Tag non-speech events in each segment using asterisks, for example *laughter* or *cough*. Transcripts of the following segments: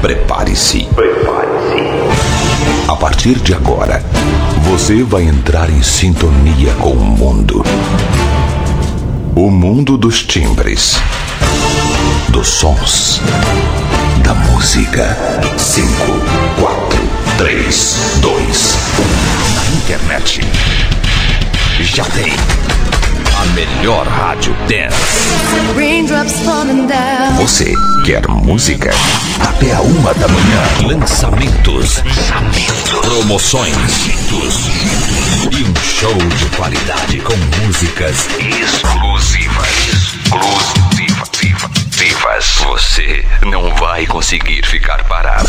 Prepare-se. Prepare-se. A partir de agora, você vai entrar em sintonia com o mundo. O mundo dos timbres, dos sons, da música. 5, 4, 3, 2, 1. Na internet. Já tem a melhor rádio dance. Você quer música? Até a uma da manhã. Lançamentos. Promoções. E um show de qualidade com músicas exclusivas. Exclusivas. Você não vai conseguir ficar parado.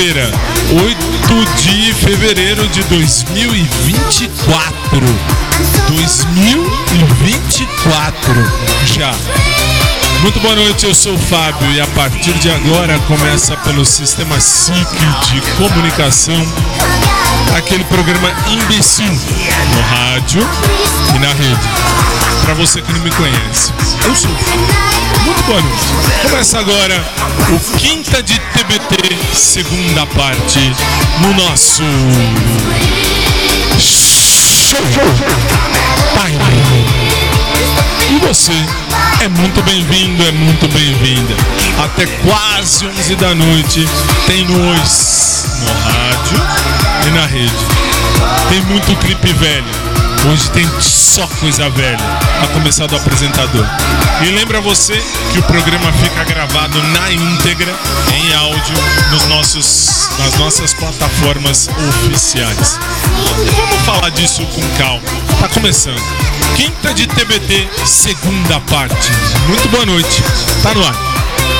Quinta-feira, 8 de fevereiro de 2024. 2024 já. Muito boa noite, eu sou o Fábio e a partir de agora começa pelo sistema SIC de comunicação aquele programa imbecil no rádio e na rede para você que não me conhece. Eu sou Muito boa noite. Começa agora o Quinta de TBT, segunda parte, no nosso show. Pai. E você é muito bem-vindo, é muito bem-vinda. Até quase 11 da noite tem nós no rádio e na rede. Tem muito clipe velho Hoje tem só coisa velha, a começar do apresentador. E lembra você que o programa fica gravado na íntegra, em áudio, nos nossos, nas nossas plataformas oficiais. Vamos falar disso com calma. Tá começando. Quinta de TBT, segunda parte. Muito boa noite. Tá no ar.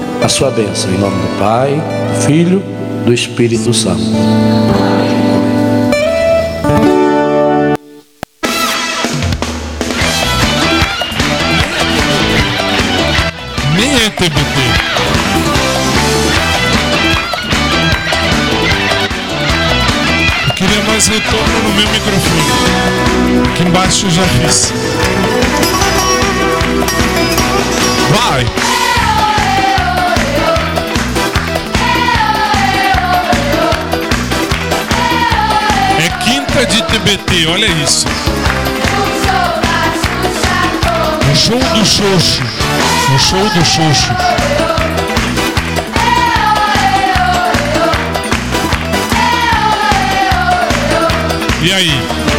a sua bênção, em nome do Pai, do Filho, do Espírito Santo. Nem é TBT. Eu queria mais retorno no meu microfone. Aqui embaixo eu já fiz. TBT, olha isso. O show do Xoxo. O show do Xoxo. E aí?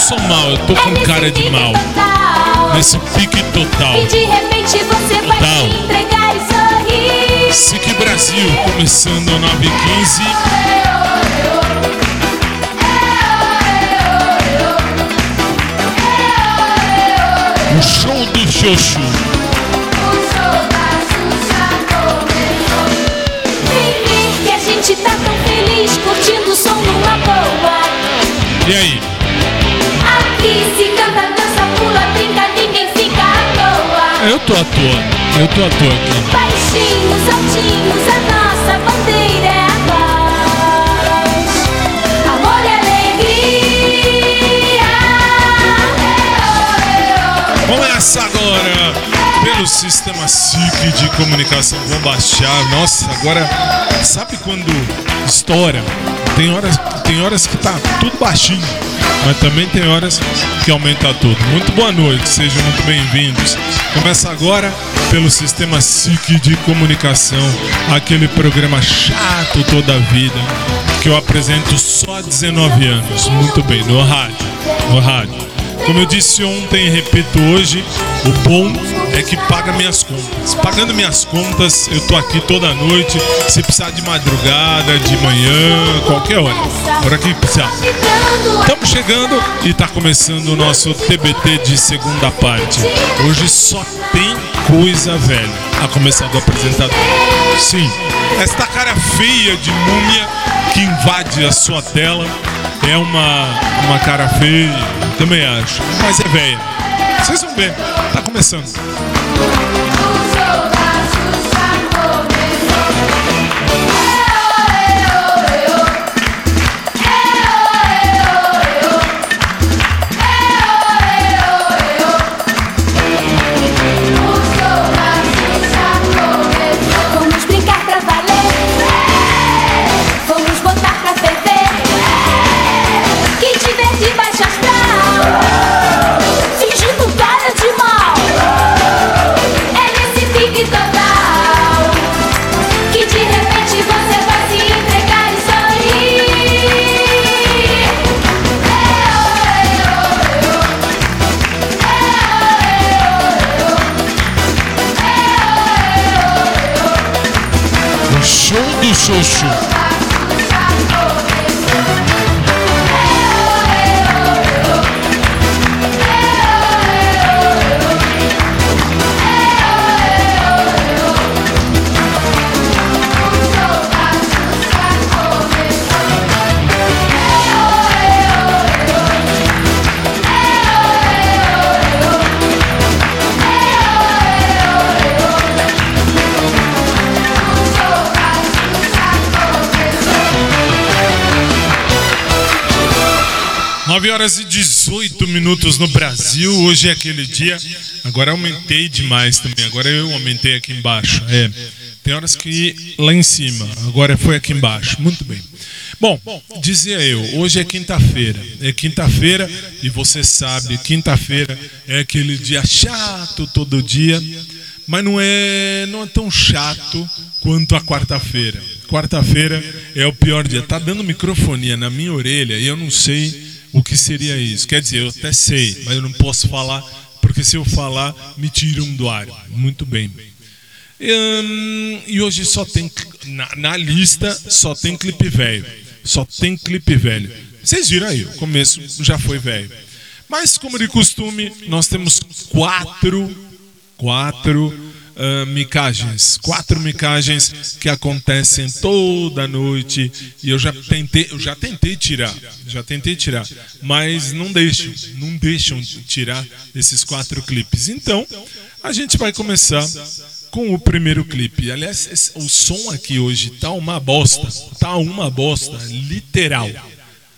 Sou mal, eu tô É com cara de mal. total. Nesse pique total. E de repente você vai Total. se entregar e sorrir. SIC Brasil, começando 9h15. O show do Xoxo. Tô à toa. Eu tô à toa aqui. Baixinhos, altinhos, a nossa bandeira é a paz. Amor e alegria. Começa agora pelo sistema SIC de comunicação. Vou baixar. Nossa, agora sabe quando estoura? Tem horas, tem horas que tá tudo baixinho, mas também tem horas que aumenta tudo. Muito boa noite, sejam muito bem-vindos. Começa agora pelo sistema SIC de comunicação, aquele programa chato toda a vida que eu apresento só há 19 anos. Muito bem, no rádio, no rádio. Como eu disse ontem e repito hoje, o bom é que paga minhas contas. Pagando minhas contas, eu tô aqui toda noite. Se precisar de madrugada, de manhã, qualquer hora. Hora que precisar. Estamos chegando e está começando o nosso TBT de segunda parte. Hoje só tem coisa velha. A começar do apresentador. Sim, esta cara feia de múmia que invade a sua tela é uma, uma cara feia, também acho. Mas é velha. Vocês vão ver, tá começando. 9 horas e 18 minutos no Brasil. Hoje é aquele dia. Agora aumentei demais também. Agora eu aumentei aqui embaixo. É. Tem horas que lá em cima. Agora foi aqui embaixo. Muito bem. Bom, dizia eu, hoje é quinta-feira. É quinta-feira e você sabe, quinta-feira é aquele dia chato todo dia, mas não é, não é tão chato quanto a quarta-feira. Quarta-feira é o pior dia. Tá dando microfonia na minha orelha e eu não sei o que seria isso. Quer dizer, eu até sei, mas eu não posso falar, porque se eu falar, me tiram do ar. Muito bem. Hum, e hoje só tem, na, na lista, só tem clipe velho. Só tem clipe velho. Vocês viram aí, o começo já foi velho. Mas, como de costume, nós temos quatro, quatro uh, micagens. Quatro micagens que acontecem toda noite. E eu já tentei, eu já tentei tirar. Já tentei tirar. Mas não deixam, não deixam tirar esses quatro clipes. Então, a gente vai começar com o primeiro clipe. Aliás, esse, o som aqui hoje tá uma bosta. Tá uma bosta, literal.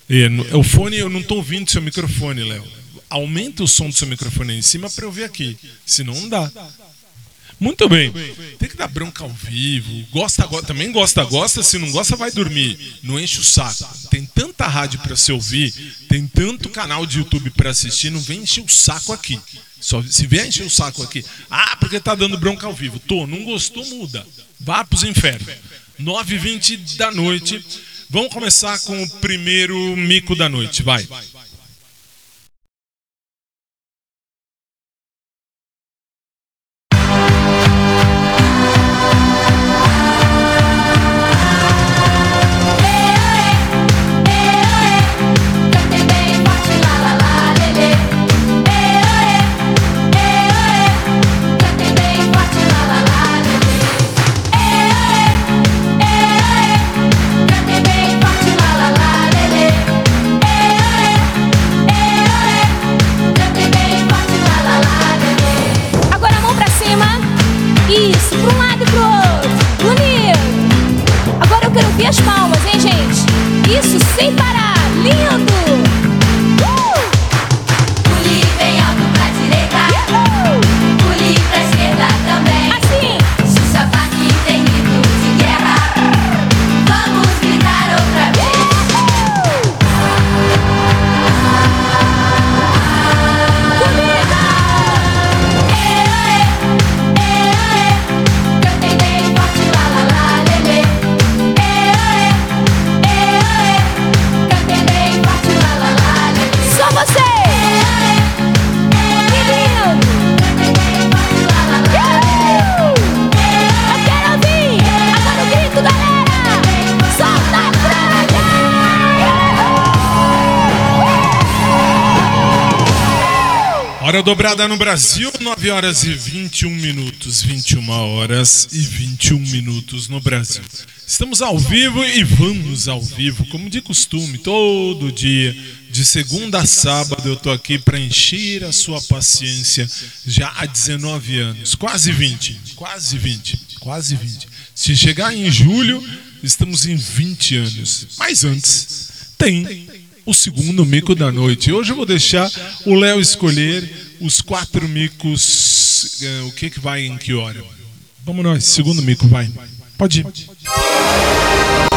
E, o fone, eu não estou ouvindo seu microfone, Léo. Aumenta o som do seu microfone aí em cima para eu ver aqui. Senão não dá. Muito bem. Tem que dar bronca ao vivo. Gosta, também gosta, gosta. Se não gosta, vai dormir. Não enche o saco. Tem tanta rádio para se ouvir, tem tanto canal de YouTube para assistir, não vem encher o saco aqui. Só se vier encher o saco aqui, ah, porque tá dando bronca ao vivo. Tô, não gostou, muda. Vá pros infernos. 9h20 da noite. Vamos começar com o primeiro mico da noite. Vai. Dobrada no Brasil, 9 horas e 21 minutos, 21 horas e 21 minutos no Brasil. Estamos ao vivo e vamos ao vivo, como de costume, todo dia, de segunda a sábado, eu estou aqui para encher a sua paciência já há 19 anos, quase 20, quase 20, quase 20. Se chegar em julho, estamos em 20 anos. Mas antes, tem o segundo mico da noite. Hoje eu vou deixar o Léo escolher os quatro micos. Uh, o que que vai em que hora? Vamos nós, segundo mico, vai. Pode ir.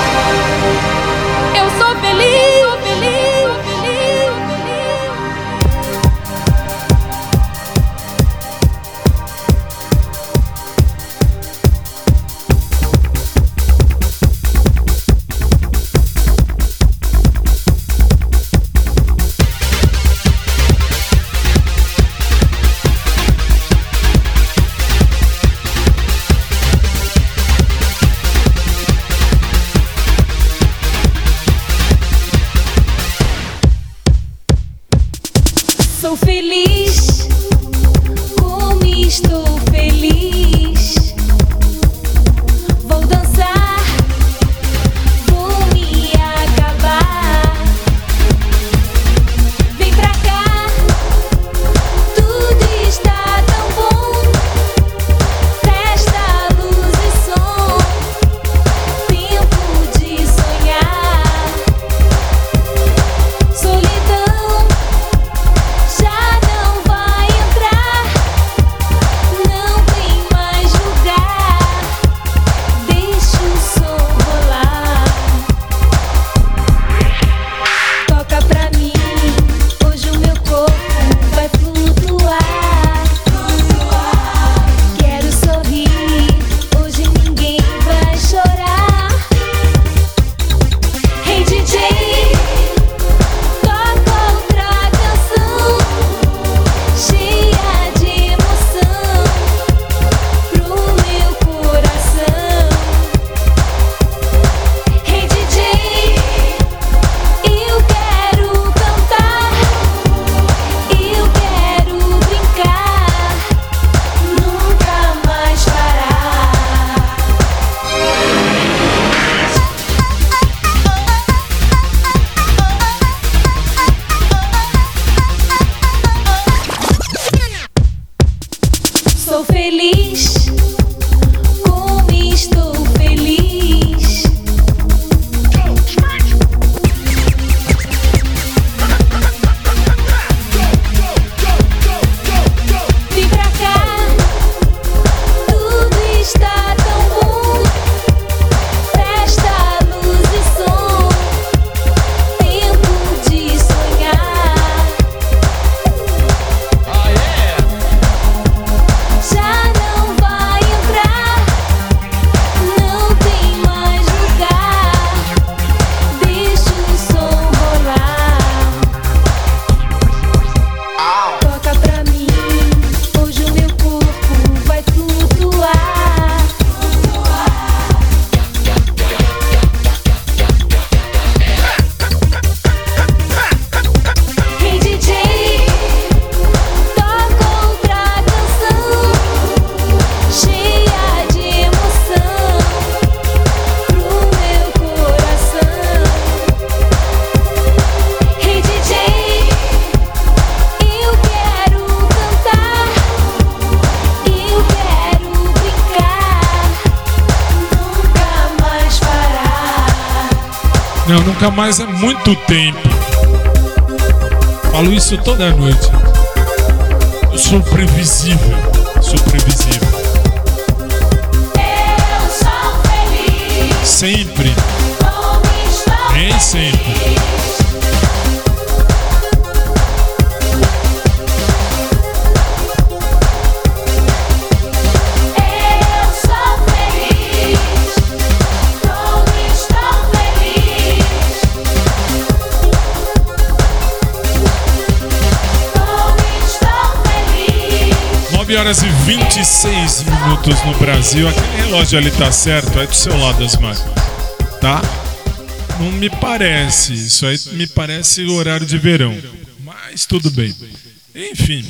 Mais é muito tempo. Falo isso toda noite. Brasil. Aquele relógio ali tá certo, é do seu lado, Asmar. Tá? Não me parece. Isso aí me parece o horário de verão. Mas tudo bem. Enfim,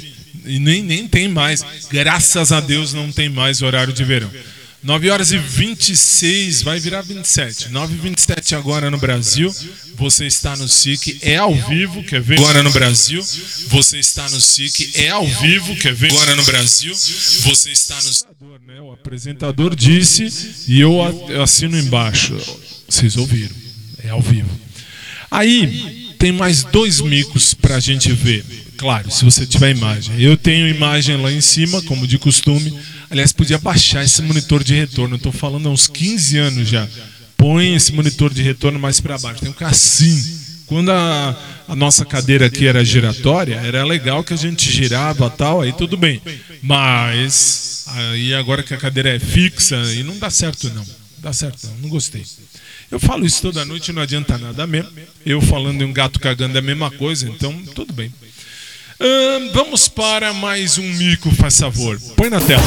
e nem, nem tem mais. Graças a Deus não tem mais horário de verão. 9 horas e 26, vai virar 27. 9 e 27 agora no Brasil. Você está no SIC, é ao vivo, quer ver? Agora no Brasil. Você está no SIC, é ao vivo, quer ver? Agora no Brasil. Você está no né? O apresentador disse e eu a- assino embaixo. Vocês ouviram? É ao vivo. Aí tem mais dois micos pra gente ver. Claro, se você tiver imagem. Eu tenho imagem lá em cima, como de costume. Aliás, podia baixar esse monitor de retorno. Tô falando há uns 15 anos já. Põe esse monitor de retorno mais para baixo. Tem que ficar assim. Quando a, a nossa cadeira aqui era giratória, era legal que a gente girava tal, aí tudo bem. Mas aí agora que a cadeira é fixa, aí não dá certo não. Dá certo não, não gostei. Eu falo isso toda noite, não adianta nada mesmo. Eu falando em um gato cagando é a mesma coisa, então tudo bem. Ahn, vamos para mais um mico, faz favor. Põe na tela.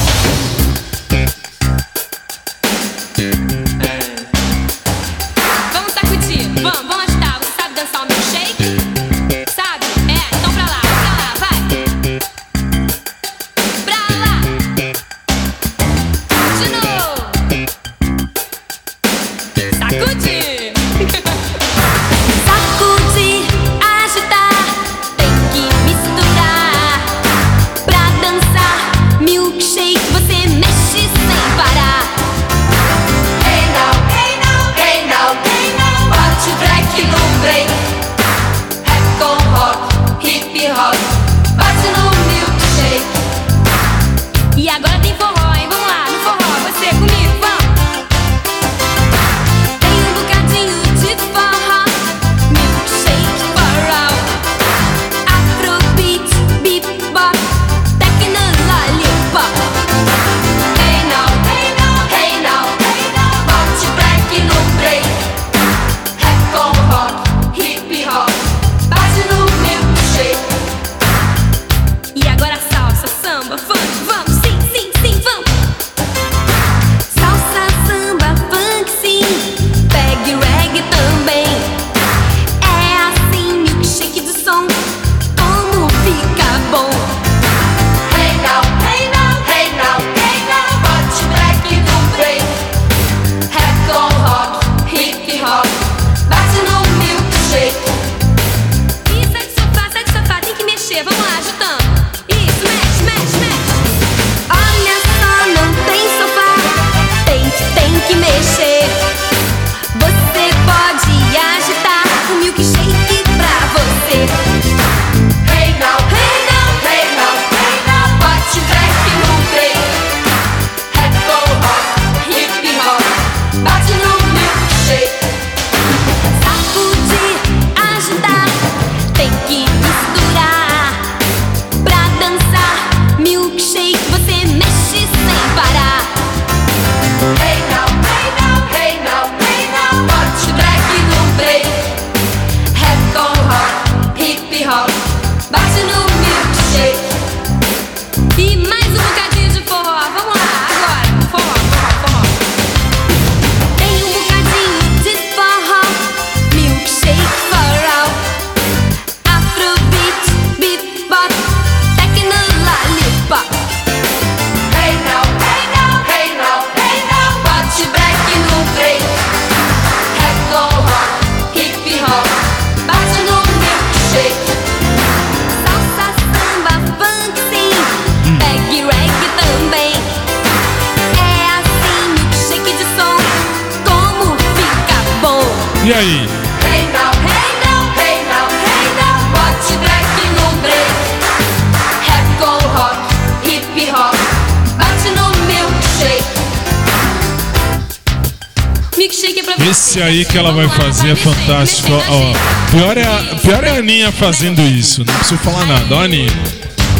Aí que ela vai fazer é fantástico. Ó, pior é, a, pior é a Aninha fazendo isso. Não preciso falar nada. Ó, Aninha.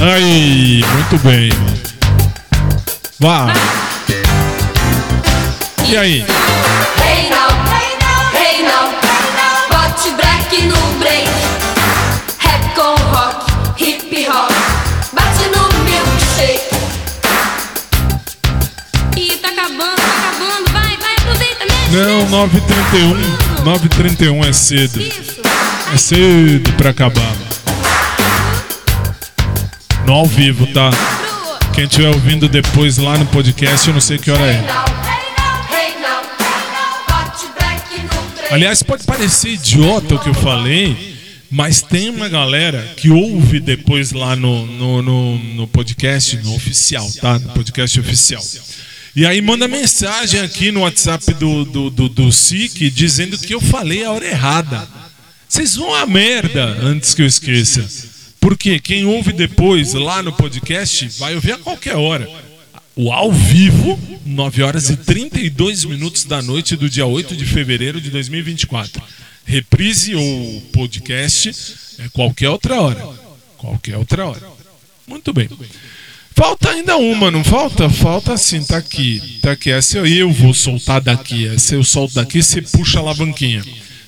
Aí, muito bem. Vá. E aí? Hey now, hey now, bote break no Não, 9h31. 9h31 é cedo. É cedo pra acabar. No ao vivo, tá? Quem estiver ouvindo depois lá no podcast, eu não sei que hora é. Aliás, pode parecer idiota o que eu falei, mas tem uma galera que ouve depois lá no, no, no, no podcast, no oficial, tá? No podcast oficial. E aí manda mensagem aqui no WhatsApp do, do, do, do SIC dizendo que eu falei a hora errada. Vocês vão a merda antes que eu esqueça. Porque quem ouve depois lá no podcast vai ouvir a qualquer hora. O ao vivo, 9 horas e 32 minutos da noite do dia 8 de fevereiro de 2024. Reprise ou podcast é qualquer outra hora. Qualquer outra hora. Muito bem. Falta ainda uma, não falta? Falta sim, tá aqui. Tá aqui. Essa eu vou soltar daqui. Essa eu solto daqui, você puxa a alavanquinha.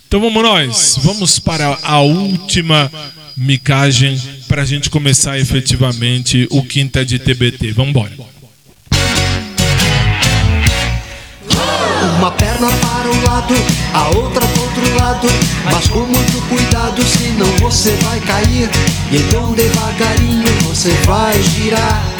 Então vamos nós. Vamos para a última micagem para a gente começar efetivamente o quinta de TBT. Vamos embora. Uma perna para um lado, a outra do outro lado. Mas com muito cuidado, senão você vai cair. E então devagarinho você vai girar.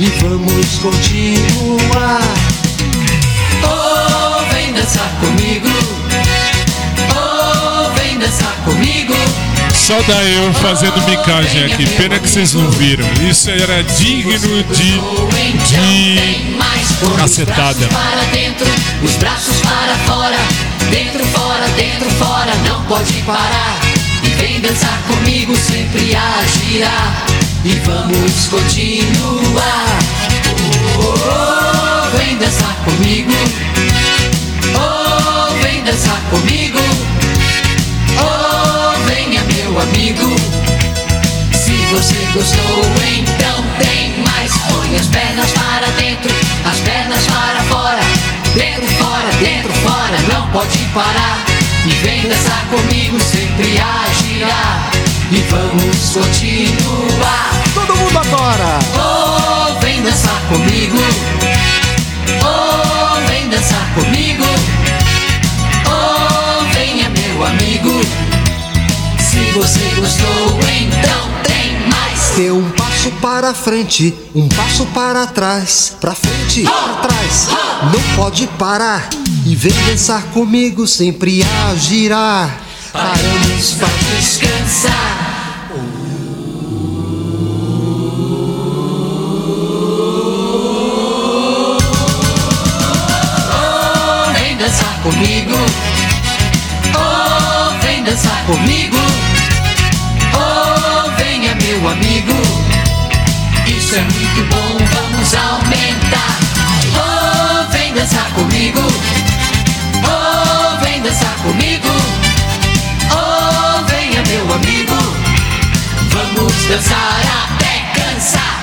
E vamos continuar. Oh, vem dançar comigo. Oh, vem dançar comigo. Só da eu fazendo micagem aqui. Pena que vocês não viram. Isso era digno de. de. cacetada. para dentro, os braços para fora. Dentro, fora, dentro, fora, não pode parar. E vem dançar comigo, sempre a girar. E vamos continuar. Oh, vem dançar comigo. Oh, vem dançar comigo. Oh, venha meu amigo. Se você gostou, então tem mais. Põe as pernas para dentro, as pernas para fora. Dentro, fora, dentro, fora, não pode parar. E vem dançar comigo, sempre a girar. E vamos continuar. Todo mundo agora! Oh, vem dançar comigo. Oh, vem dançar comigo. Oh, venha meu amigo. Se você gostou, então tem mais. Dê um passo para frente, um passo para trás, pra frente, pra trás. Não pode parar e vem dançar comigo, sempre a girar. Paramos pra descansar. Oh, vem dançar comigo. Oh, vem dançar comigo. Oh, venha meu amigo. Isso é muito bom, vamos aumentar. Oh, vem dançar comigo. Oh, vem dançar comigo. Oh, meu amigo. Vamos dançar até cansar.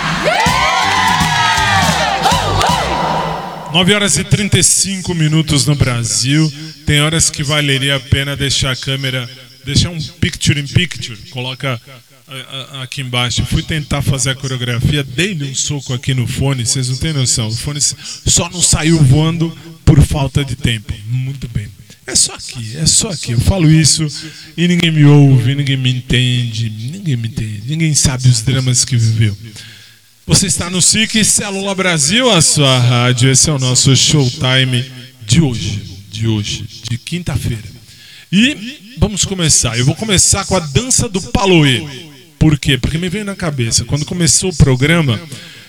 9 horas e 35 minutos no Brasil. Tem horas que valeria a pena deixar a câmera, deixar um picture in picture. Coloca aqui embaixo. Fui tentar fazer a coreografia, dei-lhe um soco aqui no fone, vocês não têm noção. O fone só não saiu voando por falta de tempo. Muito bem. É só aqui, é só aqui. Eu falo isso e ninguém me ouve, ninguém me entende, ninguém me entende, ninguém sabe os dramas que viveu. Você está no SIC Célula Brasil, a sua rádio. Esse é o nosso showtime de hoje, de hoje, de quinta-feira. E vamos começar. Eu vou começar com a dança do Paloê. Por quê? Porque me veio na cabeça. Quando começou o programa,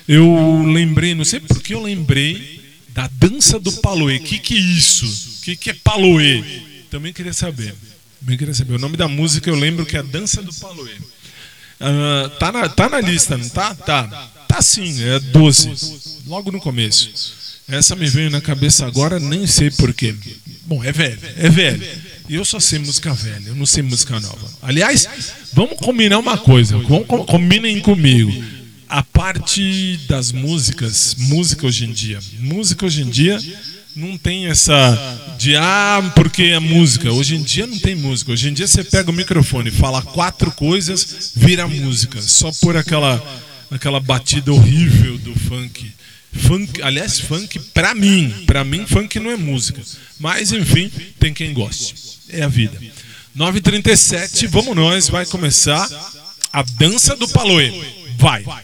eu lembrei, não sei por que eu lembrei da dança do Paloê. O que, que é isso? Que, que é Paloê? Também queria saber. Também queria saber. O nome da música eu lembro que é dança do Paloê. Ah, tá, na, tá na lista, não tá? Tá. Tá sim, é 12. Logo no começo. Essa me veio na cabeça agora, nem sei porquê. Bom, é velho, é velho. E eu só sei música velha, eu não sei música nova. Aliás, vamos combinar uma coisa, com- com- combinem comigo. A parte das músicas, música hoje em dia. Música hoje em dia não tem essa de ah, porque é música. Hoje em dia não tem música. Hoje em dia você pega o microfone, fala quatro coisas, vira música. Só por aquela aquela batida horrível do funk. Funk, aliás, funk pra mim, pra mim funk não é música. Mas enfim, tem quem goste. É a vida. 9h37, vamos nós, vai começar a dança do Paloê. Vai. Palo,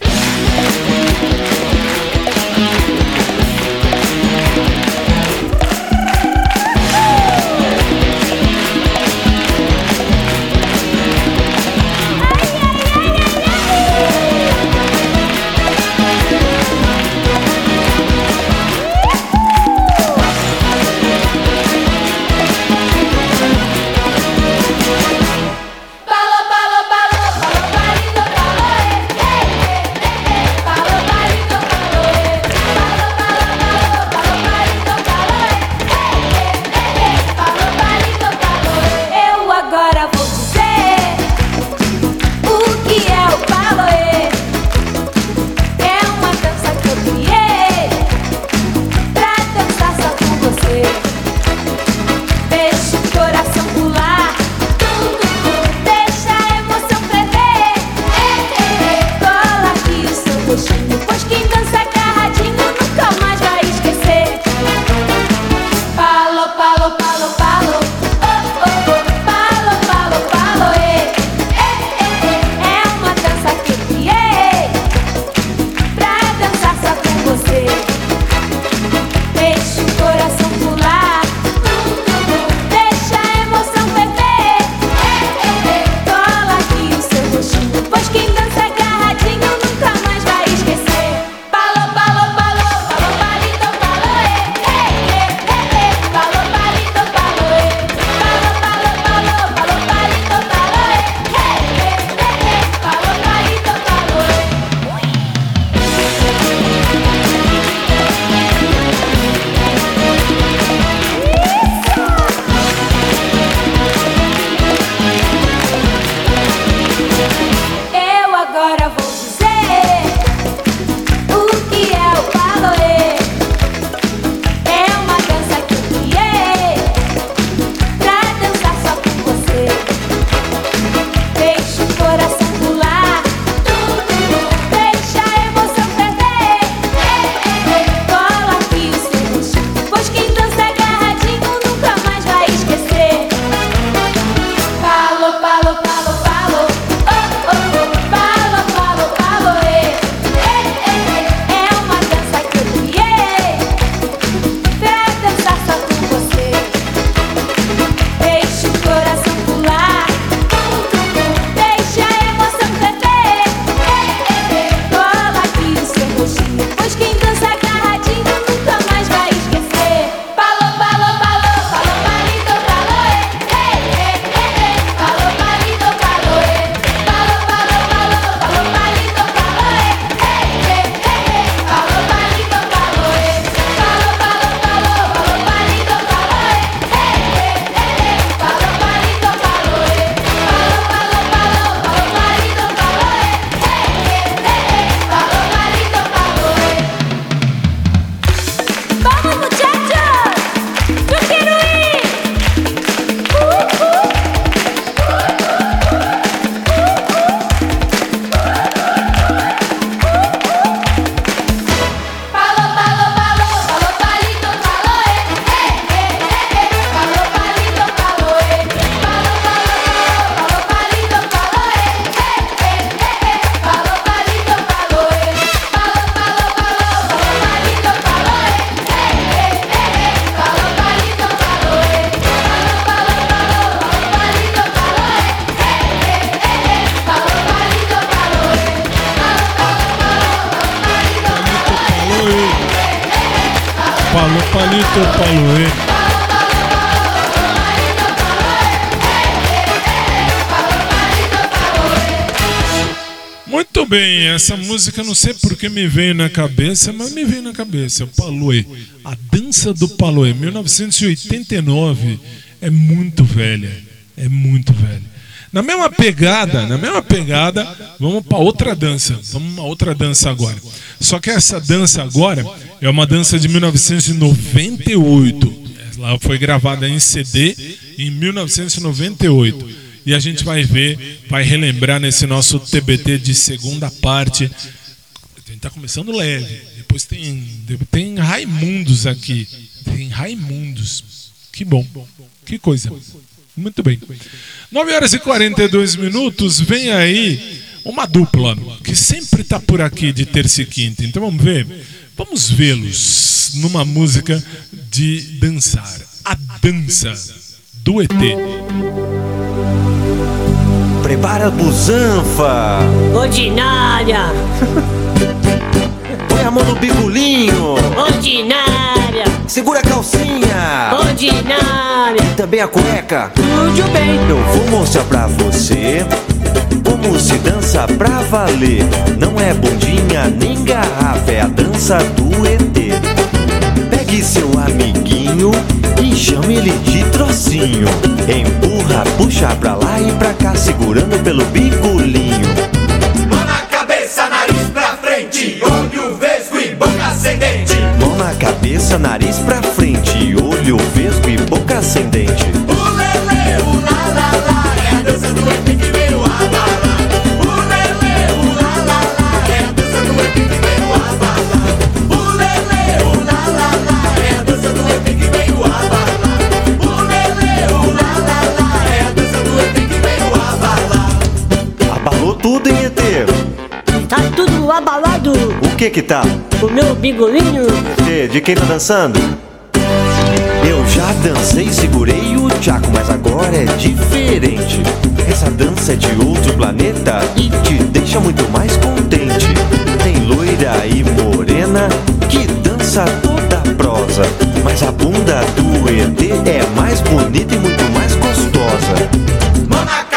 essa música não sei por que me veio na cabeça, mas me veio na cabeça. Paluê, a dança do Paluê, 1989, é muito velha, é muito velha. Na mesma pegada, na mesma pegada, vamos para outra dança. Vamos uma outra dança agora. Só que essa dança agora é uma dança de 1998. Ela foi gravada em CD em 1998. E a gente vai ver, vai relembrar nesse nosso TBT de segunda parte. A gente tá começando leve. Depois tem, tem Raimundos aqui. Tem Raimundos. Que bom. Que coisa. Muito bem. 9 horas e 42 minutos. Vem aí uma dupla que sempre está por aqui de terça e quinta. Então vamos ver. Vamos vê-los numa música de dançar. A dança do ET. Prepara a busanfa. Ordinária, *laughs* Põe a mão no bigolinho. ordinária, Segura a calcinha. ordinária. Também a cueca. Tudo bem. Eu vou mostrar pra você como se dança pra valer. Não é bundinha nem garrafa, é a dança do ET. Pegue seu amiguinho e chame ele de trocinho. Empurra, puxa pra lá e pra cá, segurando pelo bigolinho. Mão na cabeça, nariz pra frente, olho vesgo e boca ascendente. Mão na cabeça, nariz pra frente, olho vesgo e boca ascendente. Que que tá? O meu bigolinho. ET, de quem tá dançando? Eu já dancei, segurei o tchaco, mas agora é diferente. Essa dança é de outro planeta e te deixa muito mais contente. Tem loira e morena que dança toda prosa, mas a bunda do ET é mais bonita e muito mais gostosa. Mão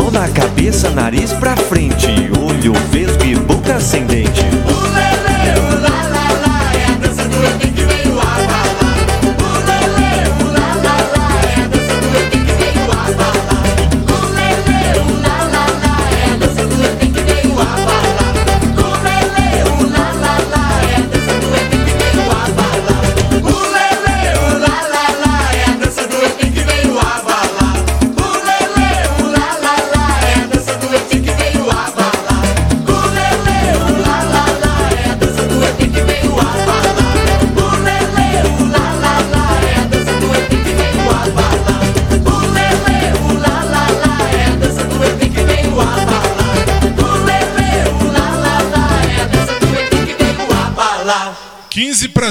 Mão na cabeça, nariz pra frente, olho vesgo e boca ascendente.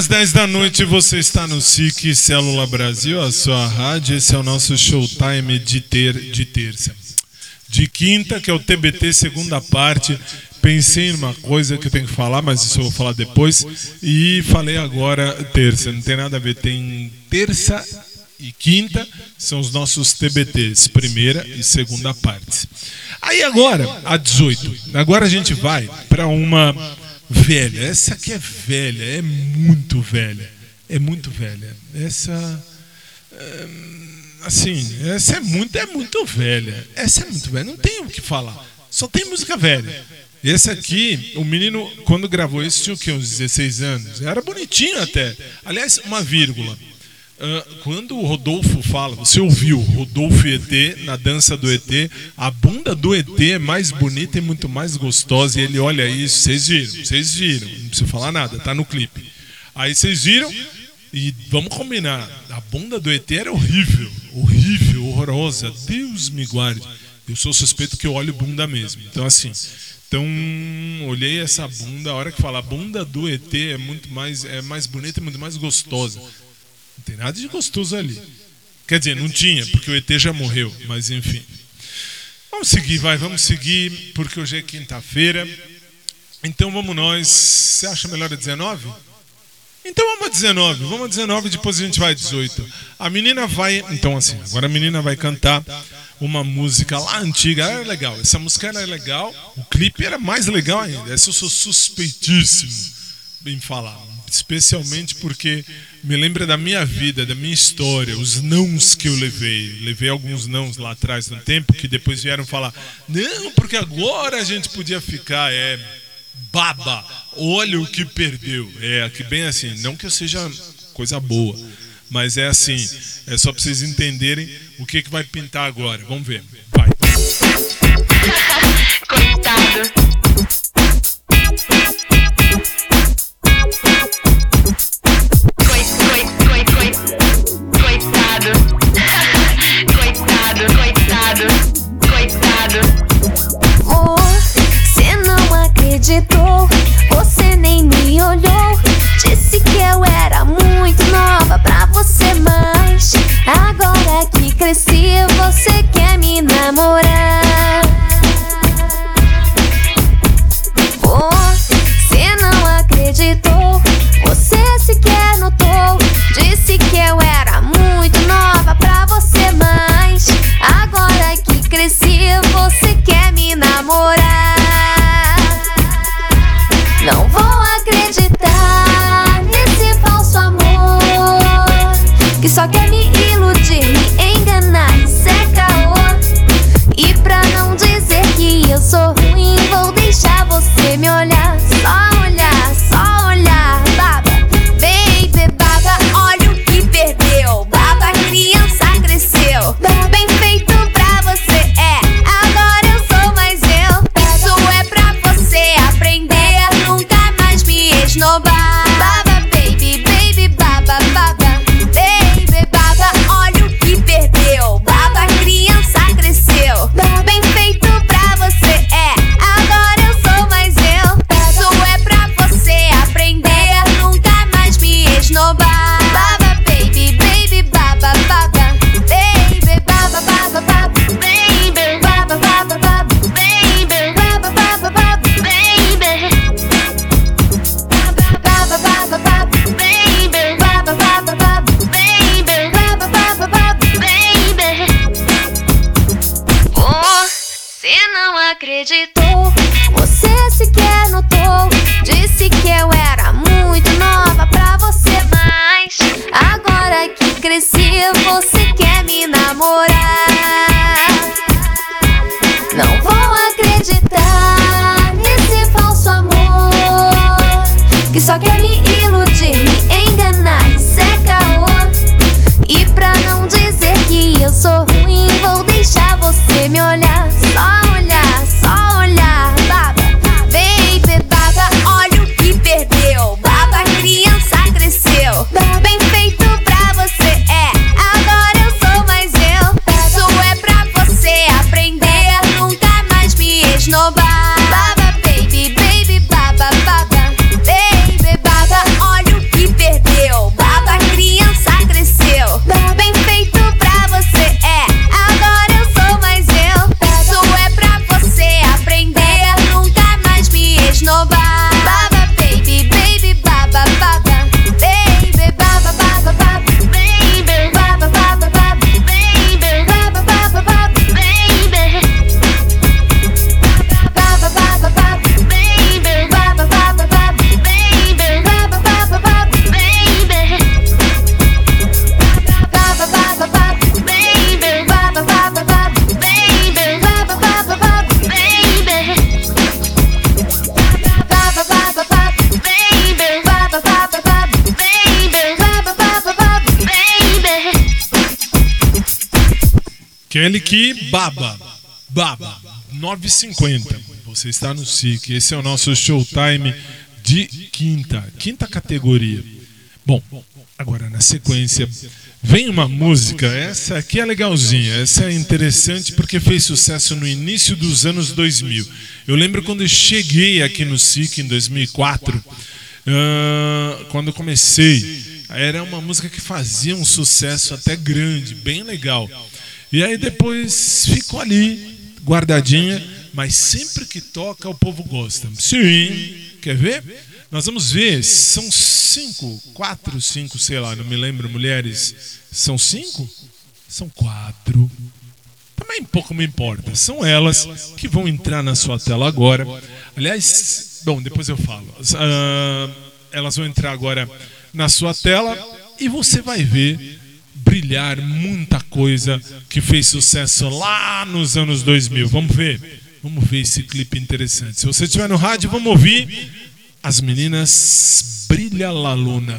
15 para as 10 da noite, você está no SIC Célula Brasil, a sua rádio. Esse é o nosso showtime de, ter, de terça. De quinta, que é o TBT, segunda parte. Pensei numa coisa que eu tenho que falar, mas isso eu vou falar depois. E falei agora terça, não tem nada a ver. Tem terça e quinta, são os nossos TBTs, primeira e segunda partes. Aí agora, a 18. Agora a gente vai para uma velha. Essa aqui é velha, é muito velha. É muito velha. Essa. é, Assim, essa é muito, é muito velha. Essa é muito velha. Não tem o que falar. Só tem música velha. Esse aqui, o menino, quando gravou isso, tinha o quê? Uns 16 anos. Era bonitinho até. Aliás, uma vírgula. Ah, quando o Rodolfo fala, você ouviu Rodolfo e ET na dança do ET, a bunda do ET é mais bonita e muito mais gostosa. E ele olha isso, vocês viram, vocês viram, não precisa falar nada, tá no clipe. Aí vocês viram, e vamos combinar, a bunda do ET era horrível, horrível, horrorosa. Deus me guarde. Eu sou suspeito que eu olho bunda mesmo. Então, assim, então olhei essa bunda, a hora que fala, a bunda do ET é muito mais, é mais bonita e muito mais gostosa. Não tem nada de gostoso ali. Quer dizer, não tinha, porque o ET já morreu, mas enfim. Vamos seguir, vai, vamos seguir, porque hoje é quinta-feira. Então vamos nós. Você acha melhor a 19? Então vamos a 19. Vamos a 19, depois a gente vai a 18. A menina vai. Então, assim, agora a menina vai cantar uma música lá antiga. Era legal. Essa música era legal. O clipe era mais legal ainda. Essa eu sou suspeitíssimo em falar. Especialmente porque me lembra da minha vida, da minha história, os nãos que eu levei. Levei alguns nãos lá atrás no tempo que depois vieram falar: não, porque agora a gente podia ficar. É, baba, olha o que perdeu. É aqui bem assim, não que eu seja coisa boa, mas é assim, é só para vocês entenderem o que, que vai pintar agora. Vamos ver. Vai. *laughs* Coitado. Você não acreditou, você nem me olhou. Disse que eu era muito nova pra você, mas agora que cresci, você quer me namorar. Você não acreditou, você sequer notou. Disse que eu era muito nova pra você, mas agora que cresci, você quer me namorar. Não vou acreditar nesse falso amor que só quer me não acreditou, você sequer notou. Disse que eu era muito nova pra você, mas agora que cresci, você quer me namorar. Não vou acreditar nesse falso amor que só quer me iludir, me enganar, isso é caô. E pra não dizer que eu sou ruim, vou deixar você me olhar. Kelly que baba. Baba. 9h50. Você está no SIC. Esse é o nosso showtime de quinta. Quinta categoria. Bom, agora na sequência vem uma música. Essa aqui é legalzinha. Essa é interessante porque fez sucesso no início dos anos 2000. Eu lembro quando eu cheguei aqui no SIC em 2004. ah, quando eu comecei, era uma música que fazia um sucesso até grande, bem legal. E aí depois ficou ali, guardadinha, mas sempre que toca o povo gosta. Sim, quer ver? Nós vamos ver, são cinco, quatro, cinco, sei lá, não me lembro, mulheres. São cinco? São quatro. Também pouco me importa. São elas que vão entrar na sua tela agora. Aliás, bom, depois eu falo. Ah, elas vão entrar agora na sua tela e você vai ver brilhar muita coisa que fez sucesso lá nos anos 2000. Vamos ver? Vamos ver esse clipe interessante. Se você estiver no rádio, vamos ouvir as meninas Brilha La Luna.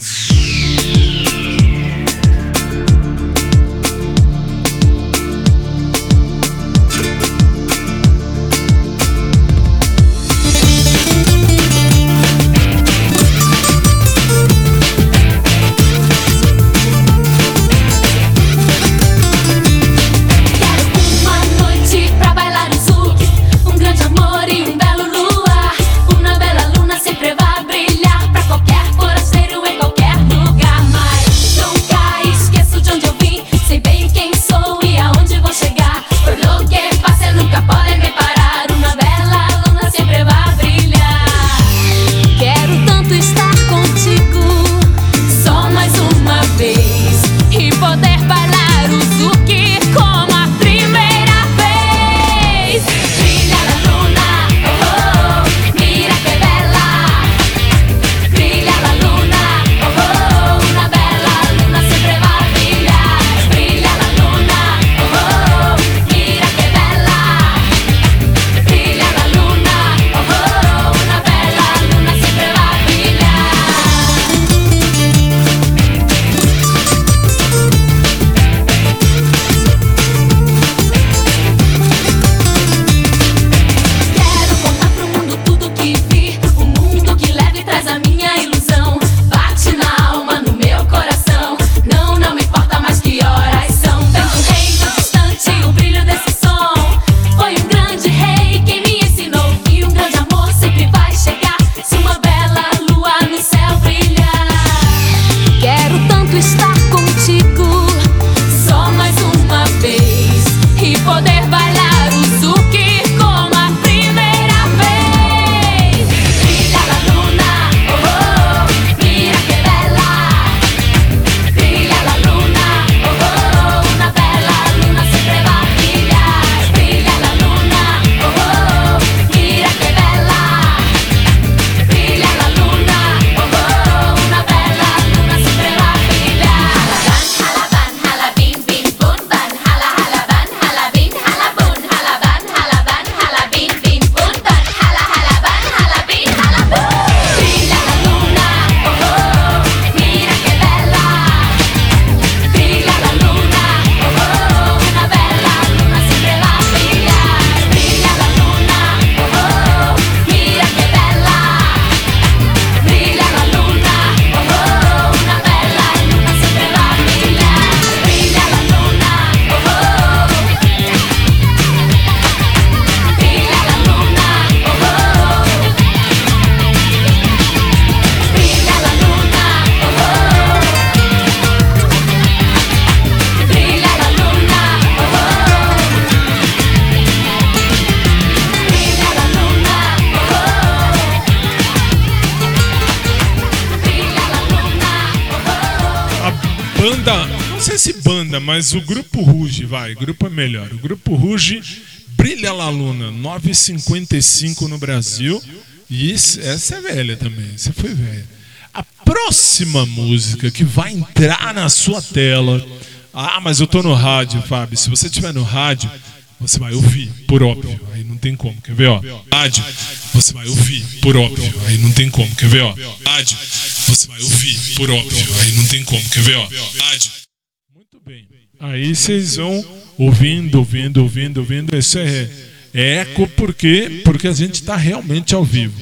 Mas o Grupo Ruge, vai, grupo é melhor. O Grupo Ruge Brilha La Luna, 9,55 no Brasil. E isso- essa é velha também, essa foi velha. A próxima música que vai entrar na sua tela. Ah, mas eu tô no rádio, Fábio. Se você estiver no rádio, você vai ouvir, por óbvio. Aí não tem como, quer ver, ó? Rádio, você vai ouvir, por óbvio. Aí não tem como, quer ver, ó? Rádio, você vai ouvir, por óbvio. Aí não tem como, quer ver, ó? Rádio. Aí vocês vão ouvindo, ouvindo, ouvindo, ouvindo. Isso é, é eco porque porque a gente está realmente ao vivo.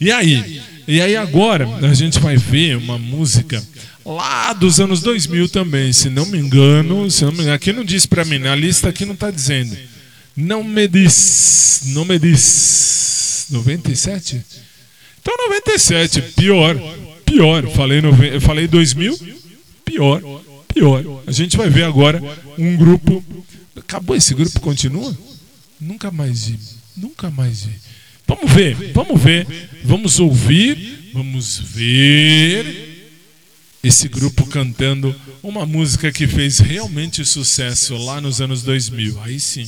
E aí? E aí agora a gente vai ver uma música lá dos anos 2000 também, se não me engano, se não me engano. Aqui não diz para mim, na lista aqui não está dizendo. Não me diz, não me diz. 97? Então 97, pior, pior. Falei, eu falei 2000, pior, pior. A gente vai ver agora um grupo. Acabou esse grupo, continua? Nunca mais vi. Nunca mais vi. Vamos ver, vamos ver, vamos ouvir, vamos ver esse grupo cantando uma música que fez realmente sucesso lá nos anos 2000. Aí sim.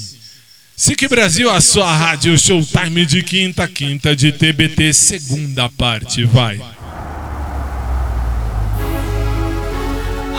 SIC Brasil, a sua rádio Showtime de quinta, quinta de TBT, segunda parte, vai.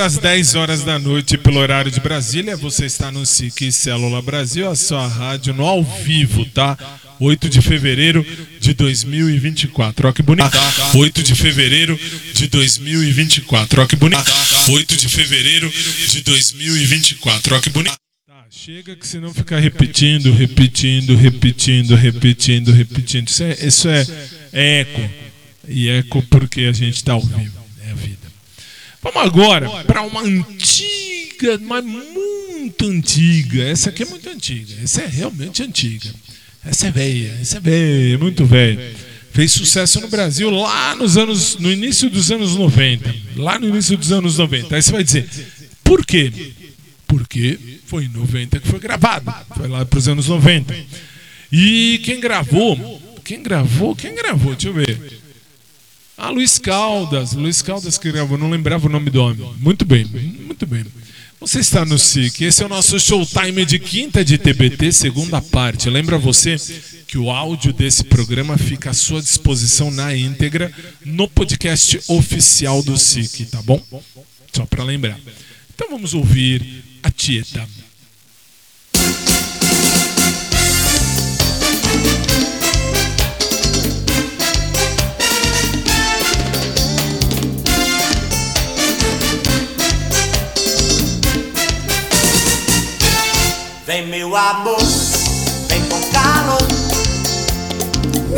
para as 10 horas da noite pelo horário de Brasília, você está no SIC Célula Brasil, a sua rádio no ao vivo, tá? 8 de fevereiro de 2024. Ó que bonito. 8 de fevereiro de 2024. Ó que bonito. 8 de fevereiro de 2024. Ó que bonito. Tá, chega que senão fica repetindo, repetindo, repetindo, repetindo, repetindo. Isso é, isso é, é eco. E eco porque a gente está ao vivo. É a vida. Vamos agora para uma antiga, mas muito antiga. Essa aqui é muito antiga. Essa é realmente antiga. Essa é velha, essa é velha, muito velha. Fez sucesso no Brasil lá nos anos, no início dos anos 90. Lá no início dos anos 90. Aí você vai dizer, por quê? Porque foi em 90 que foi gravado. Foi lá para os anos 90. E quem gravou? Quem gravou? Quem gravou? Deixa eu ver. Ah, Luiz Caldas. Luiz Caldas que gravou, não lembrava o nome do homem. Muito bem, muito bem. Você está no SIC. Esse é o nosso showtime de quinta de TBT, segunda parte. Lembra você que o áudio desse programa fica à sua disposição na íntegra no podcast oficial do SIC, tá bom? Só para lembrar. Então vamos ouvir a Tieta. Vem meu amor, vem com calor.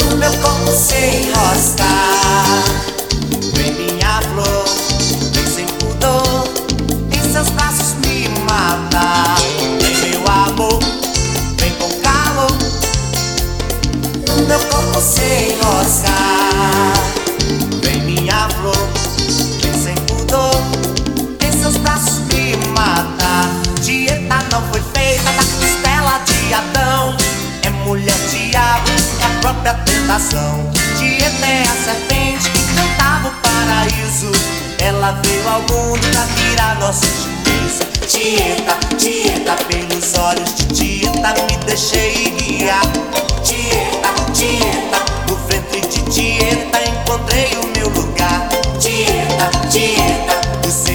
No meu corpo sem enroscar Vem minha flor, vem sem pudor. Em seus braços me matar Vem meu amor, vem com calor. No meu corpo sem enroscar não foi feita da costela de Adão. É mulher diabo, é a própria tentação. Dieta é a serpente que cantava o paraíso. Ela veio ao mundo pra virar nosso juiz Dieta, dieta, pelos olhos de dieta Me deixei guiar. Dieta, dieta, no ventre de dieta Encontrei o meu lugar. Dieta, dieta, nos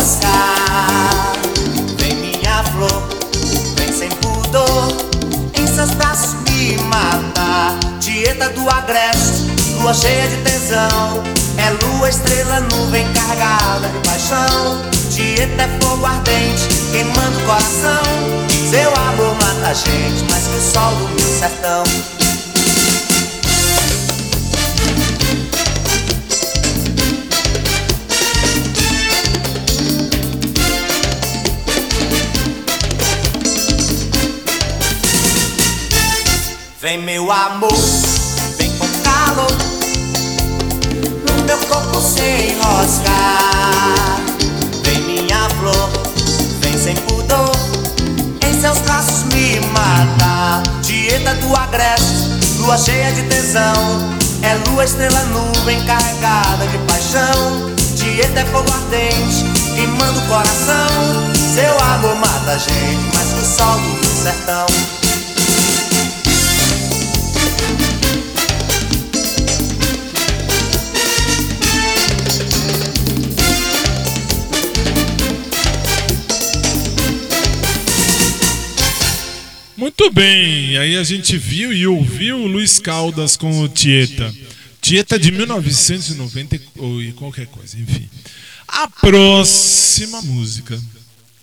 enroscar Vem minha flor, vem sem pudor Em seus braços me matar Dieta do agreste, lua cheia de tesão. É lua, estrela, nuvem carregada de paixão. Dieta é fogo ardente, queimando o coração. Seu amor mata a gente, mais que o sol do meu sertão Vem meu amor, vem com calor No meu corpo sem enroscar Vem minha flor, vem sem pudor Em seus braços me matar Dieta do agreste, lua cheia de tesão É lua, estrela, nuvem carregada de paixão. Dieta é fogo ardente, queimando o coração. Seu amor mata a gente, mais que o sol do sertão Muito bem, aí a gente viu e ouviu o Luiz Caldas com o Tieta. Tieta de 1990 e- ou qualquer coisa, enfim. A próxima música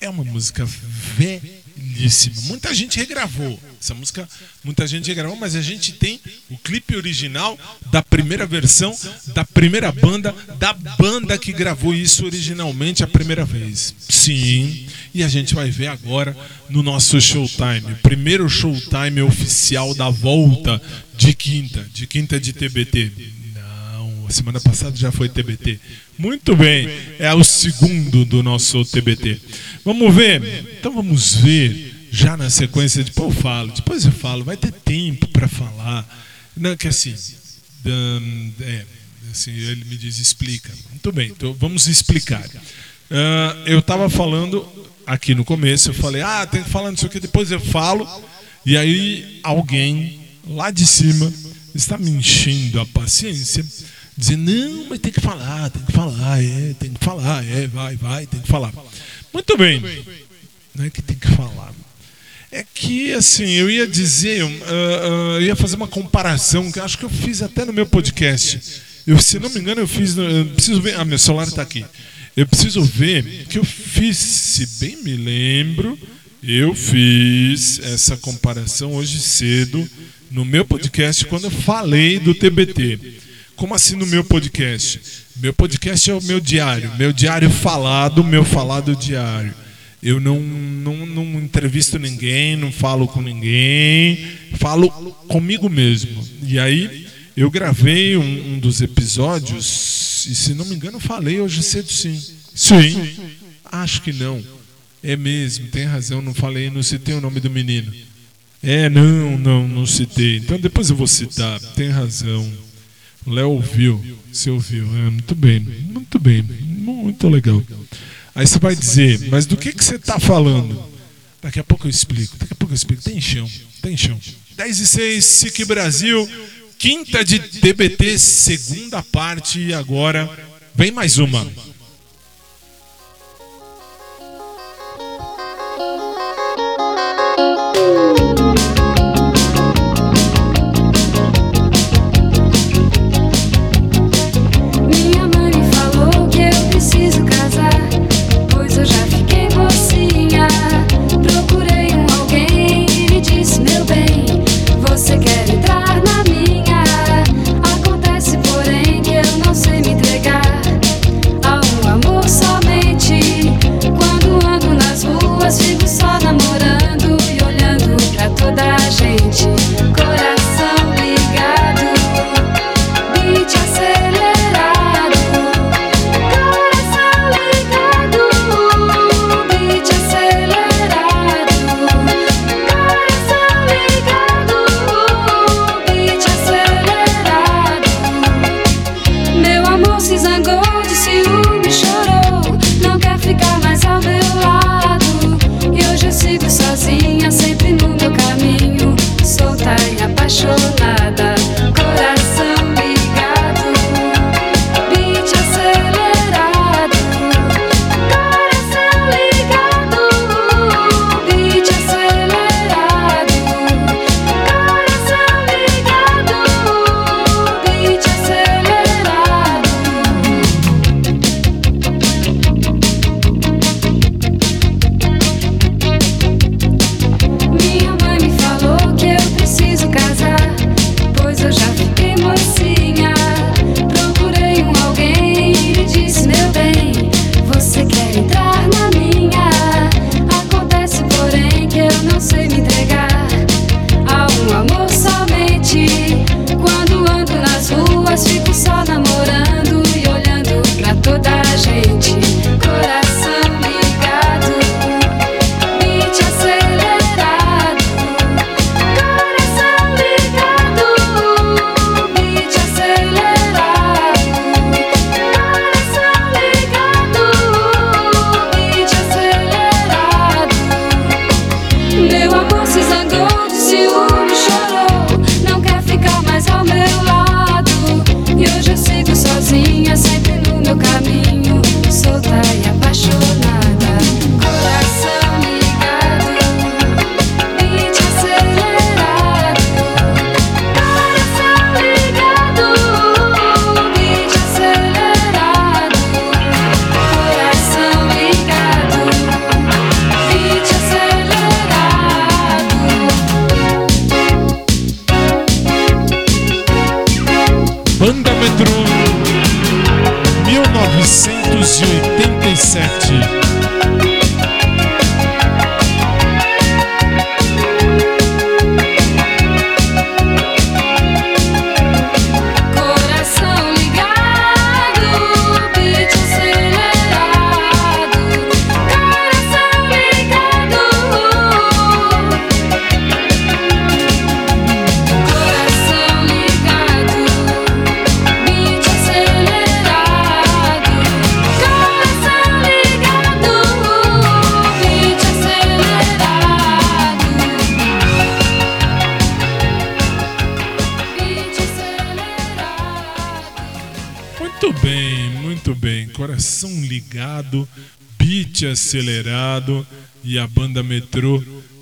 é uma música velhíssima. Muita gente regravou essa música, muita gente regravou, mas a gente tem o clipe original da primeira versão, da primeira banda, da banda que gravou isso originalmente a primeira vez. Sim, e a gente vai ver agora no nosso Showtime, primeiro Showtime oficial da volta de quinta, de quinta de TBT. Não, semana passada já foi TBT. Muito bem, é o segundo do nosso TBT. Vamos ver? Então vamos ver já na sequência. Depois eu falo, depois eu falo. Vai ter tempo para falar. Não, que assim, hum, é, assim, ele me diz explica. Muito bem, então vamos explicar. Ah, eu estava falando aqui no começo, eu falei, ah, tem que falar nisso aqui, depois eu falo. E aí alguém lá de cima está me enchendo a paciência, dizendo, não, mas tem que falar, tem que falar, é, tem que falar, é, vai, vai, tem que falar. Muito bem. Não é que tem que falar. É que, assim, eu ia dizer, uh, uh, eu ia fazer uma comparação, que acho que eu fiz até no meu podcast. Eu, se não me engano, eu fiz. Eu preciso ver. Ah, meu celular está aqui. Eu preciso ver que eu fiz, se bem me lembro, eu fiz essa comparação hoje cedo no meu podcast quando eu falei do TBT. Como assim no meu podcast? Meu podcast é o meu diário, meu diário falado, meu falado diário. Eu não, não, não entrevisto ninguém, não falo com ninguém, falo comigo mesmo. E aí eu gravei um, um dos episódios, se não me engano, falei hoje cedo sim. Sim. Acho que não. É mesmo, tem razão, não falei, não citei o nome do menino. É, não, não, não citei. Então depois eu vou citar, tem razão. Léo ouviu, você ouviu, é, muito bem, muito bem, muito legal. Aí você vai dizer, mas do que, que você está falando? Daqui a pouco eu explico, daqui a pouco eu explico. Tem chão, tem chão. 10 e 6, SIC Brasil, quinta de TBT, segunda parte, e agora vem mais uma.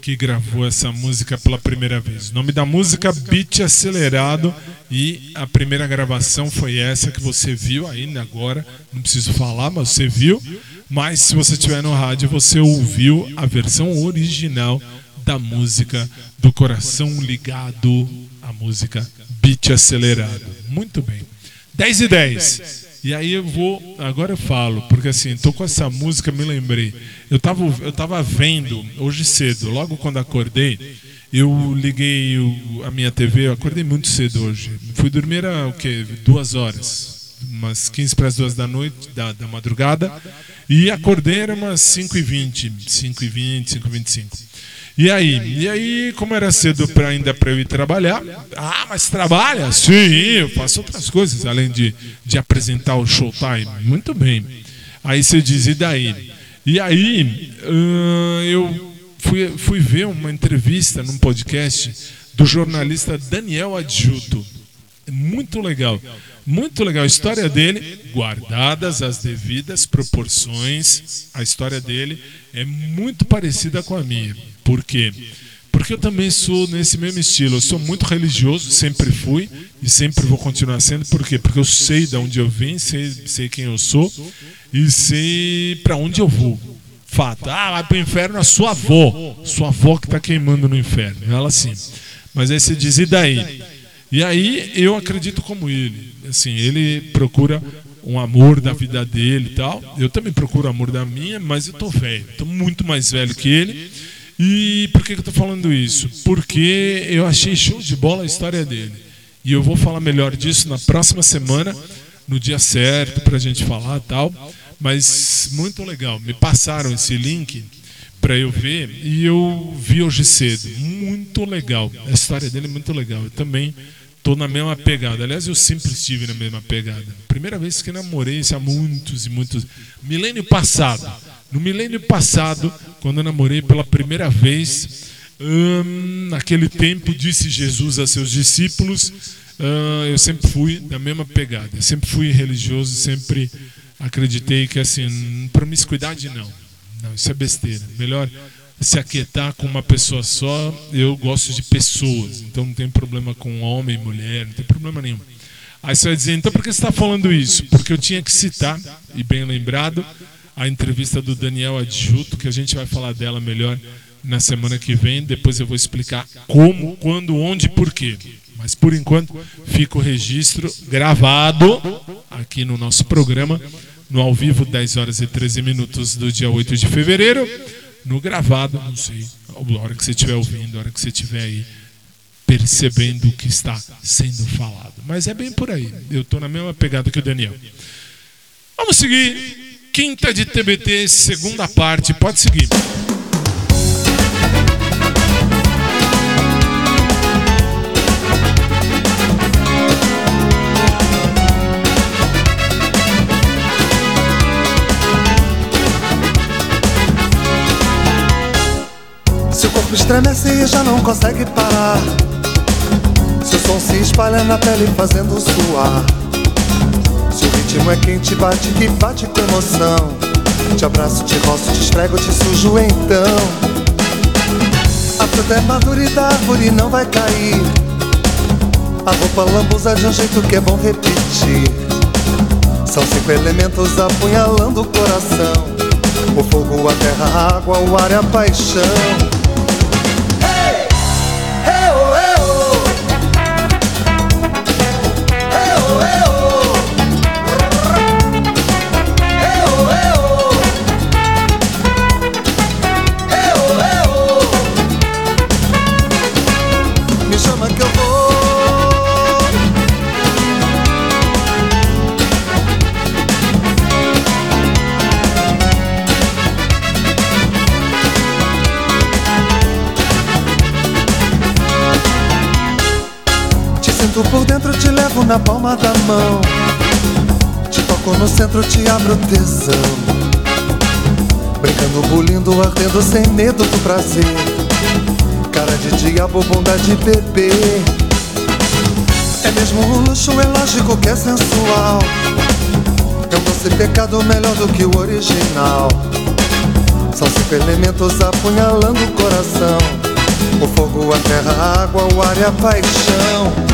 Que gravou essa música pela primeira vez. O nome da música Beat Acelerado e a primeira gravação foi essa que você viu ainda agora. Não preciso falar, mas você viu. Mas se você estiver no rádio, você ouviu a versão original da música do Coração Ligado, a música Beat Acelerado. Muito bem. 10 e 10. E aí eu vou, agora eu falo, porque assim, tô com essa música, me lembrei. Eu tava, eu tava vendo hoje cedo, logo quando acordei, eu liguei o- a minha TV, eu acordei muito cedo hoje. Fui dormir era o quê? Duas horas. Umas 15 para as duas da noite, da, da madrugada. E acordei era umas 5 e 20 5 e 20 5 25 aí? E aí, como era cedo pra, ainda para eu ir trabalhar, ah, mas trabalha? Sim, eu faço outras coisas, além de, de apresentar o Showtime. Muito bem. Aí você diz, e daí? E aí, ah, eu fui, fui ver uma entrevista num podcast do jornalista Daniel Adjuto. Muito legal. Muito legal a história dele, guardadas as devidas proporções. A história dele é muito parecida com a minha. Por quê? Porque eu também sou nesse mesmo estilo. Eu sou muito religioso, sempre fui e sempre vou continuar sendo. Por quê? Porque eu sei de onde eu vim, sei, sei quem eu sou e sei para onde eu vou. Fato. Ah, vai pro inferno a sua avó. Sua avó que tá queimando no inferno. Ela sim. Mas aí você diz, e daí? E aí eu acredito como ele. Assim, ele procura um amor da vida dele e tal. Eu também procuro amor da minha, mas eu tô velho. Tô muito mais velho que ele. E por que, eu tô falando isso? Porque eu achei show de bola a história dele. E eu vou falar melhor disso na próxima semana, no dia certo, pra gente falar tal. Mas muito legal. Me passaram esse link para eu ver e eu vi hoje cedo. Muito legal. A história dele é muito legal. Eu também tô na mesma pegada. Aliás, eu sempre estive na mesma pegada. Primeira vez que namorei isso há muitos e muitos. Milênio passado. No milênio passado, quando eu namorei pela primeira vez, hum, naquele tempo disse Jesus a seus discípulos, hum, eu sempre fui da mesma pegada. Eu sempre fui religioso, sempre acreditei que assim, promiscuidade não. Não, isso é besteira. Melhor se aquietar com uma pessoa só. Eu gosto de pessoas, então não tem problema com homem mulher, não tem problema nenhum. Aí você vai dizer, então por que você está falando isso? Porque eu tinha que citar, e bem lembrado, a entrevista do Daniel Adjuto, que a gente vai falar dela melhor na semana que vem. Depois eu vou explicar como, quando, onde e por quê. Mas por enquanto fica o registro gravado aqui no nosso programa, no ao vivo, 10 horas e 13 minutos do dia 8 de fevereiro. No gravado, não sei, a hora que você estiver ouvindo, a hora que você estiver aí percebendo o que está sendo falado. Mas é bem por aí. Eu estou na mesma pegada que o Daniel. Vamos seguir. Quinta de TBT, segunda parte. Pode seguir. Se o corpo estremece e já não consegue parar Se o som se espalha na pele fazendo suar Se o ritmo é quente, bate que bate com emoção. Te abraço, te roço, te esfrego, te sujo então. A fruta é madura e da árvore não vai cair. A roupa lambuza de um jeito que é bom repetir. São cinco elementos apunhalando o coração. O fogo, a terra, a água, o ar e a paixão na palma da mão. Te toco no centro, te abro tesão. Brincando, bulindo, ardendo sem medo do prazer. Cara de diabo, bondade de bebê. É mesmo um luxo, é lógico que é sensual. É um doce pecado melhor do que o original. São cinco elementos apunhalando o coração: o fogo, a terra, a água, o ar e a paixão.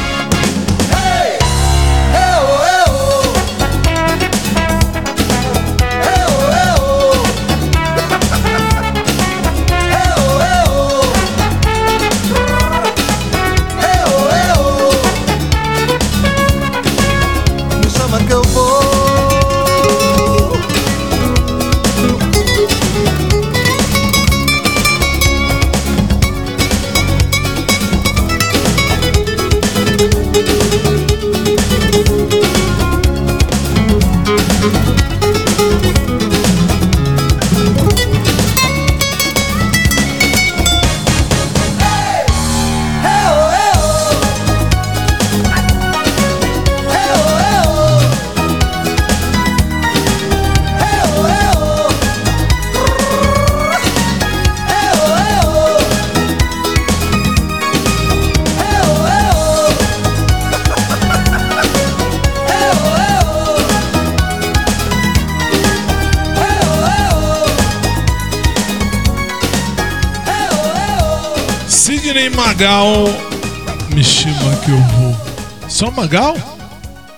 Só Magal?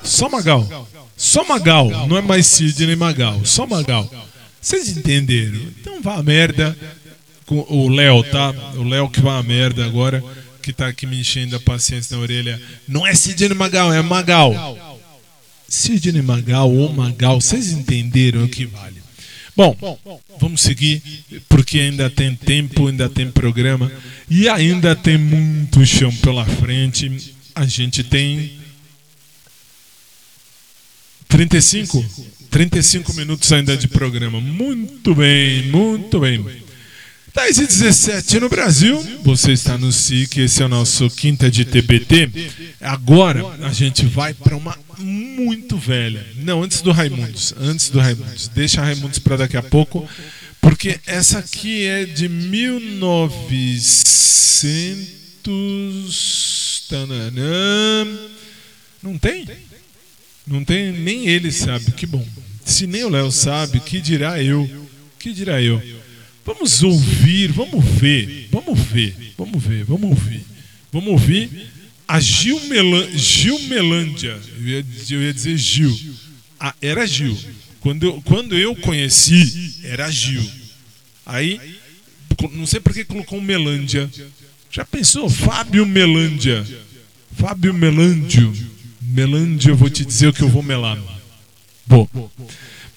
Só Magal. Só Magal, não é mais Sidney Magal, só Magal. Vocês entenderam? Então vá a merda com o Léo, tá? O Léo que vai a merda agora, que tá aqui me enchendo a paciência na orelha. Não é Sidney Magal, é Magal. Sidney Magal ou Magal, vocês entenderam o que vale. Bom, vamos seguir, porque ainda tem tempo, ainda tem programa e ainda tem muito chão pela frente. A gente tem 35? 35 minutos ainda de programa. Muito bem, muito bem. 10 e 17 no Brasil, você está no SIC, esse é o nosso quinta de TBT. Agora a gente vai para uma muito velha. Não, antes do Raimundos, antes do Raimundos. Deixa Raimundos para daqui a pouco, porque essa aqui é de 1900. Tananã. Não tem? Não tem, nem ele sabe, que bom. Se nem o Léo sabe, que dirá eu? Que dirá eu? Vamos ouvir, vamos ver, vamos ver, vamos ver, vamos ouvir. Vamos ouvir a Gil, Gil Melândia. Eu ia, eu ia dizer Gil. Ah, era Gil. Quando eu, quando eu conheci, era Gil. Aí, não sei por que colocou Melândia. Já pensou? Fábio Melândia. Fábio Melândio. Melândia, eu vou te dizer o que eu vou melar. Bom.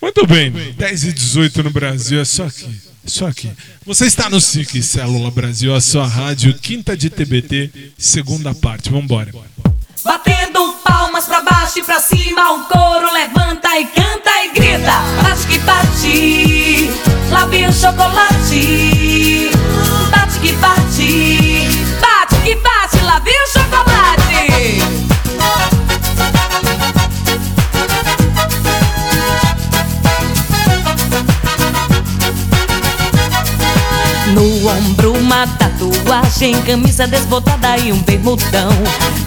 Muito bem, 10 e 18 no Brasil, é só aqui. é Só aqui. Você está no SIC Célula Brasil, a sua rádio, quinta de TBT, segunda parte. Vambora. Batendo palmas pra baixo e pra cima, o coro levanta e canta e grita. Bate que bate, lá vem o chocolate. Bate que bate, vem o chocolate. No ombro uma tatuagem, camisa desbotada e um bermudão.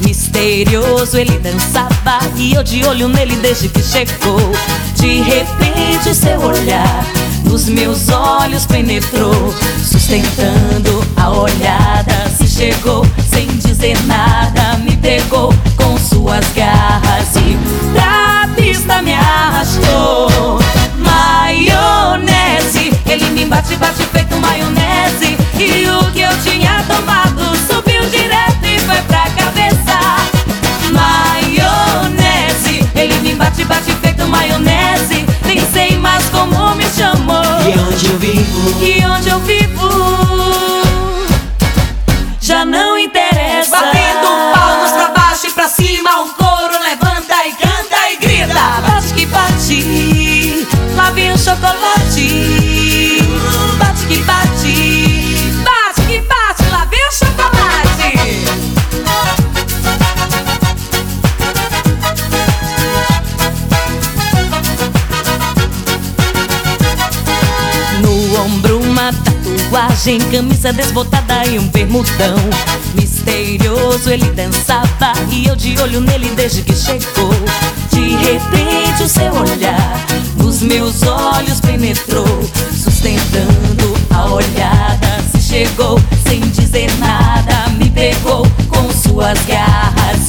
Misterioso ele dançava e eu de olho nele desde que chegou. De repente seu olhar nos meus olhos penetrou Sustentando a olhada. se chegou sem dizer nada Me pegou com suas garras e pra pista me arrastou. Maionese, ele me bate, bate feito maionese E o que eu tinha tomado subiu direto e foi pra cabeça. Maionese, ele me bate, bate feito maionese Nem sei mais como me chamou. E onde eu vivo? E onde eu vivo não interessa. Batendo palmas pra baixo e pra cima O coro levanta e canta e grita. Bate que bate Lá vem o chocolate tatuagem, camisa desbotada e um bermudão. Misterioso ele dançava e eu de olho nele desde que chegou. De repente o seu olhar nos meus olhos penetrou Sustentando a olhada. Se chegou sem dizer nada Me pegou com suas garras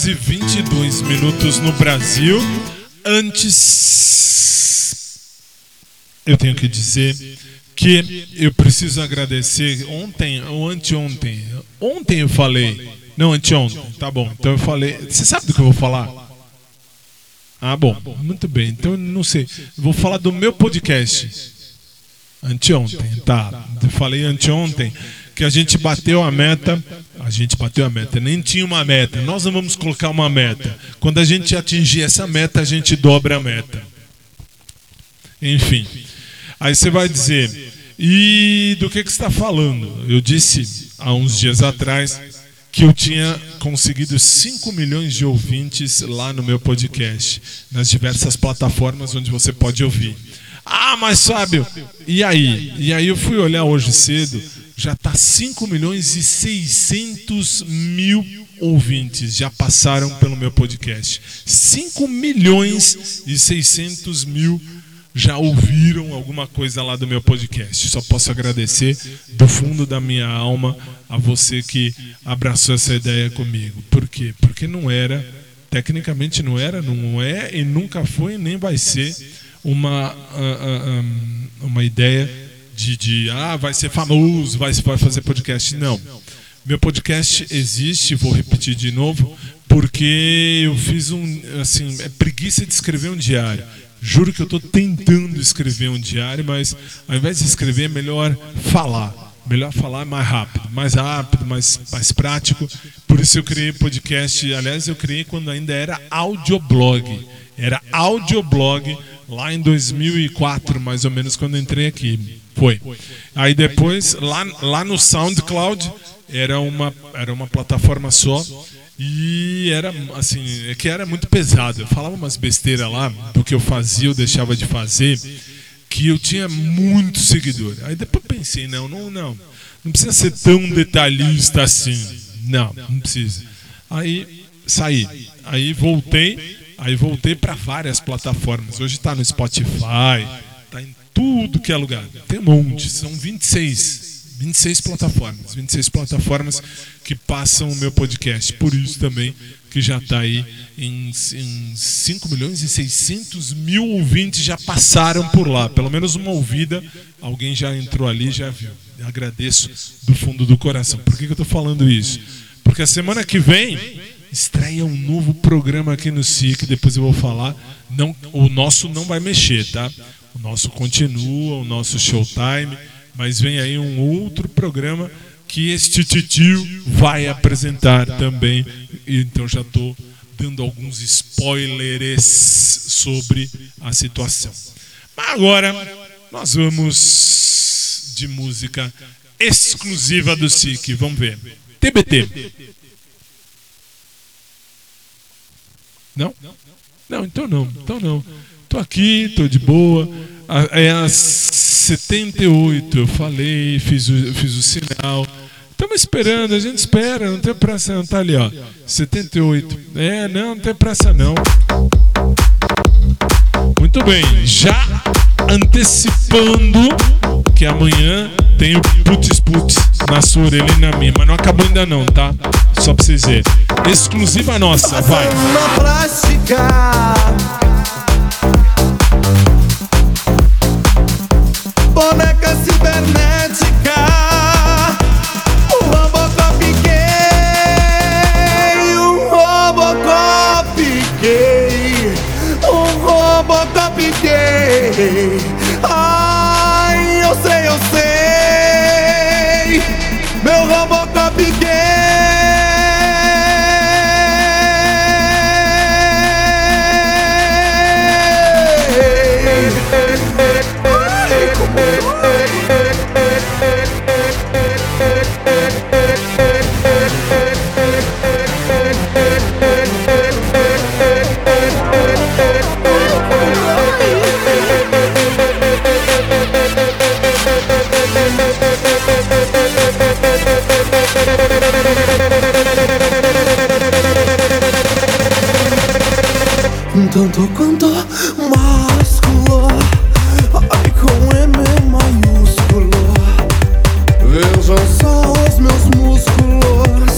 horas e 22 minutos no Brasil. Antes, eu tenho que dizer que eu preciso agradecer ontem ou anteontem. Ontem eu falei, não anteontem, tá bom. Então eu falei, você sabe do que eu vou falar? Ah, bom, muito bem. Então não sei. Vou falar do meu podcast. Anteontem, tá. Eu falei anteontem que a gente bateu a meta. A gente bateu a meta, nem tinha uma meta. Nós não vamos colocar uma meta. Quando a gente atingir essa meta, a gente dobra a meta. Enfim. Aí você vai dizer, e do que, que você está falando? Eu disse há uns dias atrás que eu tinha conseguido 5 milhões de ouvintes lá no meu podcast, nas diversas plataformas onde você pode ouvir. Ah, mas Fábio, e aí? E aí eu fui olhar hoje cedo, já tá 5 milhões e 600 mil ouvintes já passaram pelo meu podcast. 5 milhões e 600 mil já ouviram alguma coisa lá do meu podcast. Só posso agradecer do fundo da minha alma a você que abraçou essa ideia comigo. Por quê? Porque não era, tecnicamente não era, não é e nunca foi nem vai ser uma, ah, ah, ah, uma ideia de, de ah, vai ser famoso, vai, vai fazer podcast. Não. Meu podcast existe, vou repetir de novo, porque eu fiz um. Assim, é preguiça de escrever um diário. Juro que eu estou tentando escrever um diário, mas ao invés de escrever, é melhor falar. Melhor falar mais rápido, mais rápido, mais, mais prático. Por isso eu criei podcast. Aliás, eu criei quando ainda era audioblog. Era audioblog lá em 2004, mais ou menos, quando entrei aqui. Foi. Aí depois, lá, lá no SoundCloud, era uma, era uma plataforma só. E era assim, é que era muito pesado. Eu falava umas besteiras lá do que eu fazia, eu deixava de fazer, que eu tinha muito seguidor. Aí depois pensei, não, não, não. Não precisa ser tão detalhista assim. Não, não precisa. Aí saí. Aí voltei, aí voltei para várias plataformas. Hoje está no Spotify, tudo que é lugar. Tem um monte, são 26. 26 plataformas, 26 plataformas que passam o meu podcast. Por isso também que já está aí em, em 5 milhões e 600 mil ouvintes já passaram por lá. Pelo menos uma ouvida, alguém já entrou ali já viu. Eu agradeço do fundo do coração. Por que, que eu estou falando isso? Porque a semana que vem estreia um novo programa aqui no SIC, depois eu vou falar. Não, o nosso não vai mexer, tá? O nosso continua, o nosso showtime mas vem aí um outro programa que este titio vai apresentar também. Então já estou dando alguns spoilers sobre a situação. Mas agora nós vamos de música exclusiva do SIC. Vamos ver. TBT. Não? Não, então não. Então não. Tô aqui, tô de boa. É às 78 eu falei, fiz o, fiz o sinal. Estamos esperando, a gente espera, não tem pressa não. Tá ali, ó. 78. É, não, não tem pressa não. Muito bem, já antecipando que amanhã tem o putz putz na sua orelha e na minha, mas não acabou ainda não, tá? Só pra vocês verem. Exclusiva nossa, vai. pone tanto quanto másculo Ai com M maiúsculo. Vejam só os meus músculos.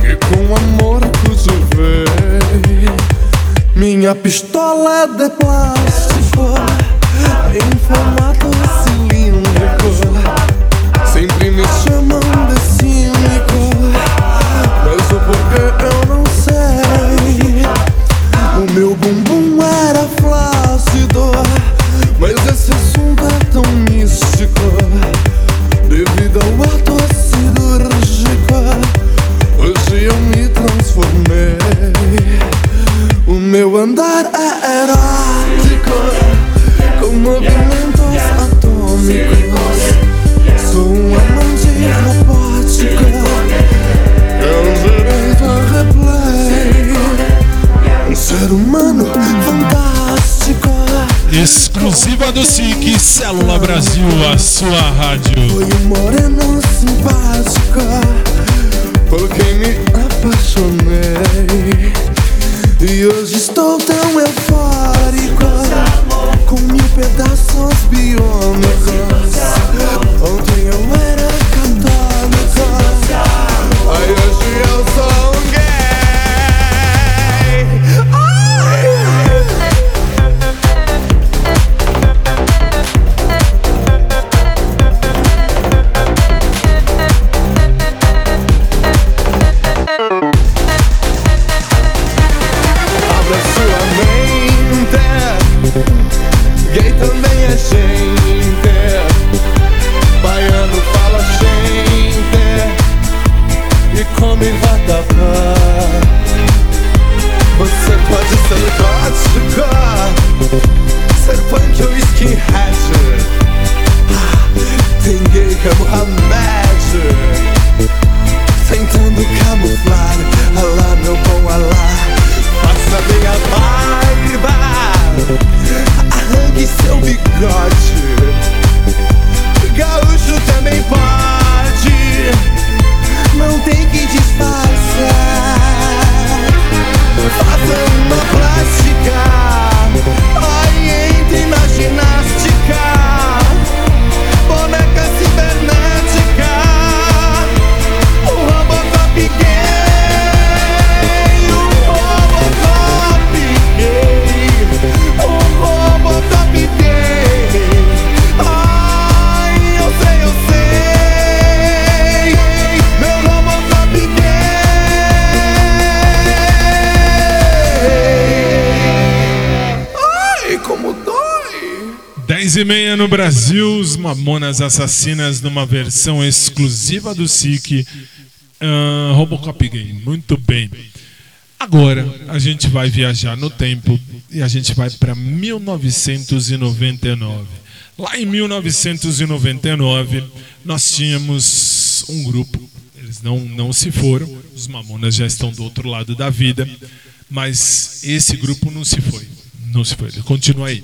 Que com amor cultivei Minha pistola é de plástico. Inflamada Exclusiva do SIC, Célula Brasil, a sua rádio. Foi um moreno simpático Por quem me apaixonei E hoje estou tão eufórico Com mil pedaços biônicos 10 e meia no Brasil, os Mamonas Assassinas numa versão exclusiva do SIC. ah, Robocop Gay, muito bem. Agora a gente vai viajar no tempo e a gente vai para 1999. Lá em 1999 nós tínhamos um grupo, eles não, não se foram, os Mamonas já estão do outro lado da vida, mas esse grupo não se foi, não se foi, ele continua aí,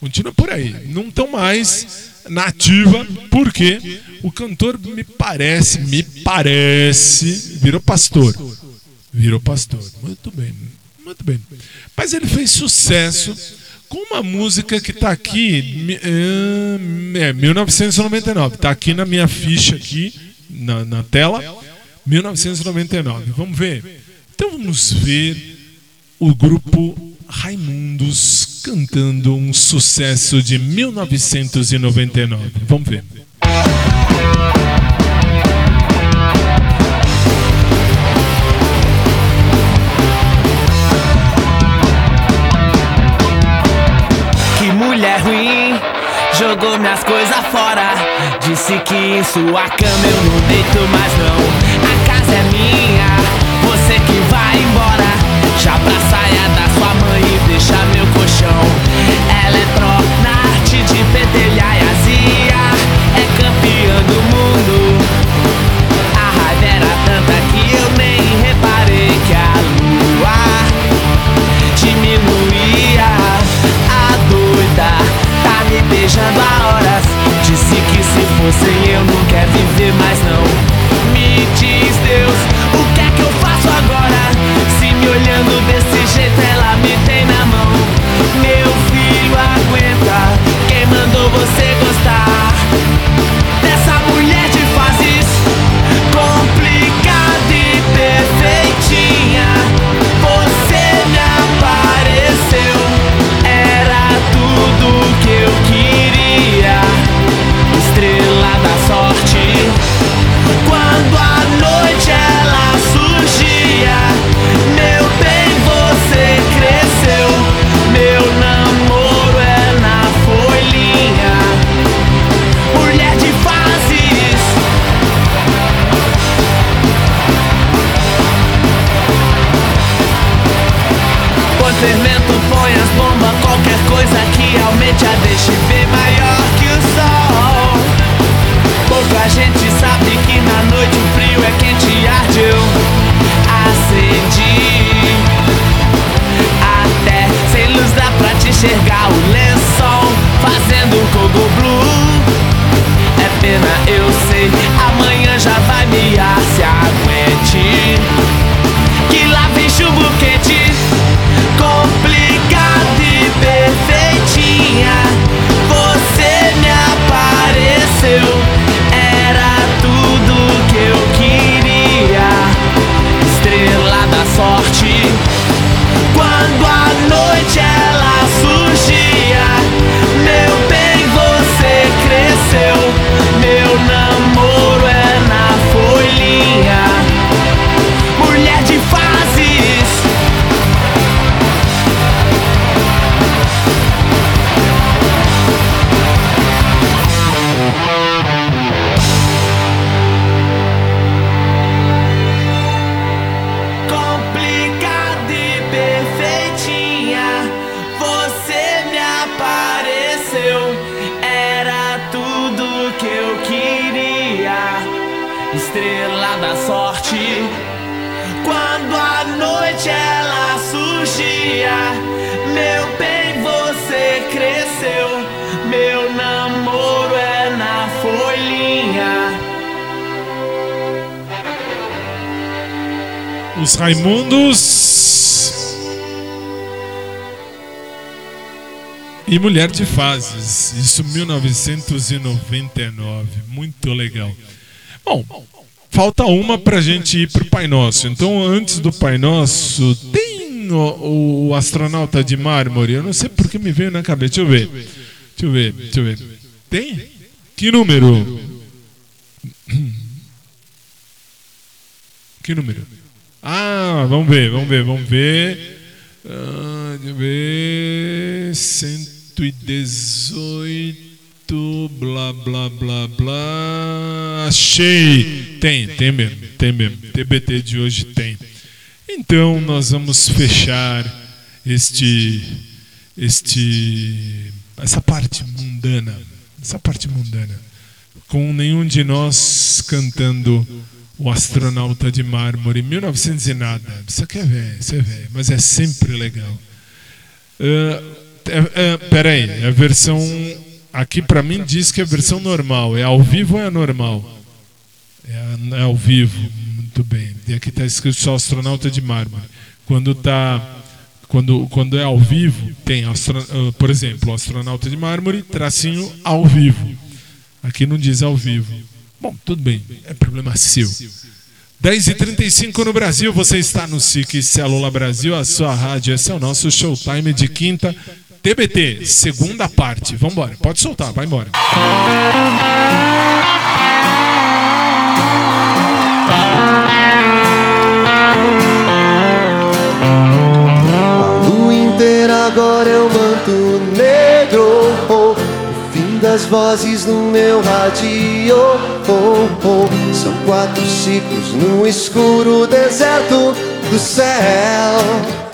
continua por aí, não estão mais na ativa, porque o cantor me parece, me parece, virou pastor. Virou pastor. Muito bem, muito bem. Mas ele fez sucesso com uma música que está aqui, é, é, 1999. Está aqui na minha ficha aqui, na, na tela. 1999. Vamos ver? Então vamos ver o grupo Raimundos cantando um sucesso de 1999. Vamos ver. Que mulher ruim, jogou minhas coisas fora. Disse que em sua cama eu não deito mais não. A casa é minha, Já pra saia da sua mãe e deixa meu colchão. Ela é pró na arte de pentelhar e azia. É campeã do mundo. A raiva era tanta que eu nem reparei que a lua diminuía. A doida tá me beijando há horas. Disse que se fosse eu não quer viver mais não. Me diz Deus, o que é que eu faço olhando desse jeito, ela me tem na mão. Meu filho, aguenta. Quem mandou você gostar? fermento, põe as bombas, qualquer coisa que aumente a deixe bem maior que o sol. Pouca gente sabe que na noite o frio é quente e arde eu acendi. Até sem luz dá pra te enxergar o lençol, fazendo um cogo blue. É pena, eu sei, amanhã já vai me ar, se aguente. Que lá vem chumbo quente. Quando a noite E Mulher de Fases. Isso 1999. Muito legal. Bom, falta uma pra gente ir pro Pai Nosso. Então, antes do Pai Nosso, tem o, o astronauta de mármore. Eu não sei porque me veio na cabeça. Deixa eu ver. Deixa eu ver, deixa eu ver. Tem? Que número? Que número? Ah, vamos ver, vamos ver, vamos ver. Ah, deixa eu ver. 118, blá, blá, blá, blá. Achei! Tem, tem mesmo, tem mesmo. TBT de hoje tem. Então, nós vamos fechar este. Este. Essa parte mundana. Essa parte mundana. Com nenhum de nós cantando o astronauta de mármore, 1900 e nada. Isso aqui é velho, isso é velho, mas é sempre legal. Ah, é, é, peraí, é a versão. Aqui pra mim diz que é a versão normal. É ao vivo ou é normal? É, é ao vivo, muito bem. E aqui está escrito só astronauta de mármore. Quando tá. Quando, quando é ao vivo, tem, astro- ah, por exemplo, astronauta de mármore, tracinho ao vivo. Aqui não diz ao vivo. Bom, tudo bem, é problema seu. 10h35 no Brasil, você está no SIC Célula Brasil, a sua rádio. Esse é o nosso showtime de quinta. TBT, segunda parte. Vambora, pode soltar, vai embora. A lua inteira agora é o manto negro. oh, O fim das vozes no meu rádio. oh, oh. São quatro ciclos no escuro deserto do céu.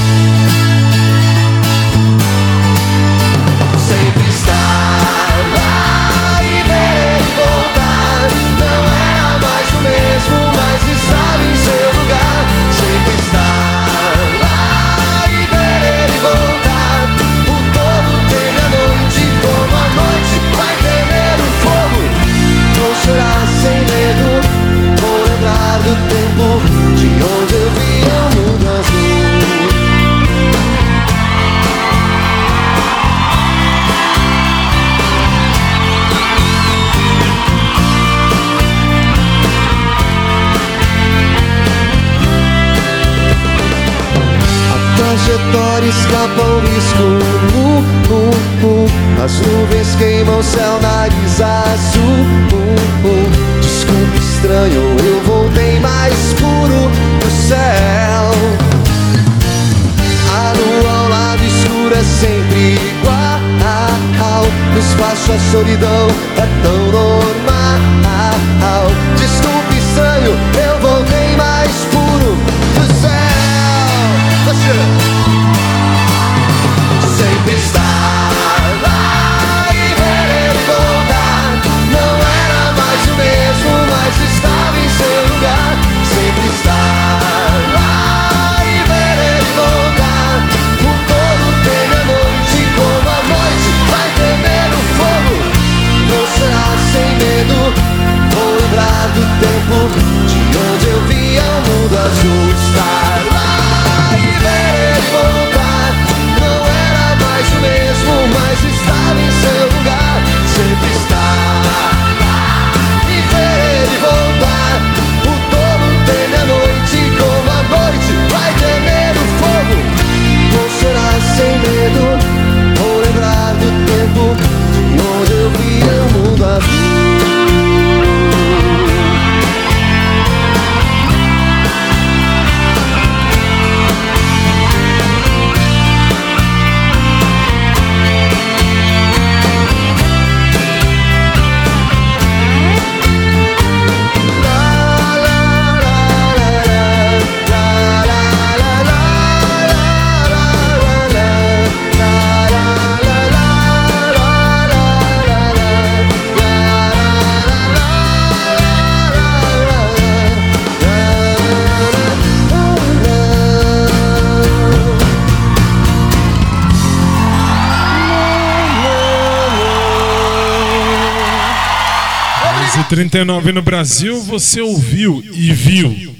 39 no Brasil, você ouviu e viu.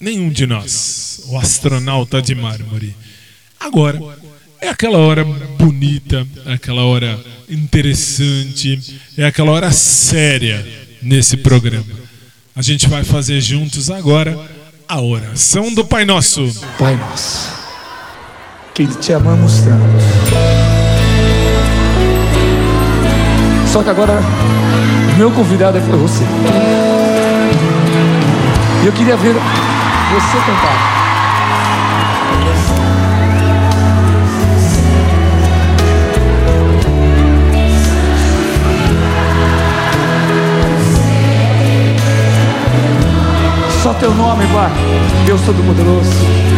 Nenhum de nós. O astronauta de mármore. Agora, é aquela hora bonita, é aquela hora interessante, é aquela hora séria nesse programa. A gente vai fazer juntos agora a oração do Pai Nosso. Pai Nosso, que te amamos tanto. Só que agora, meu convidado é você. E eu queria ver você cantar. Só teu nome, Pai. Deus Todo-Poderoso.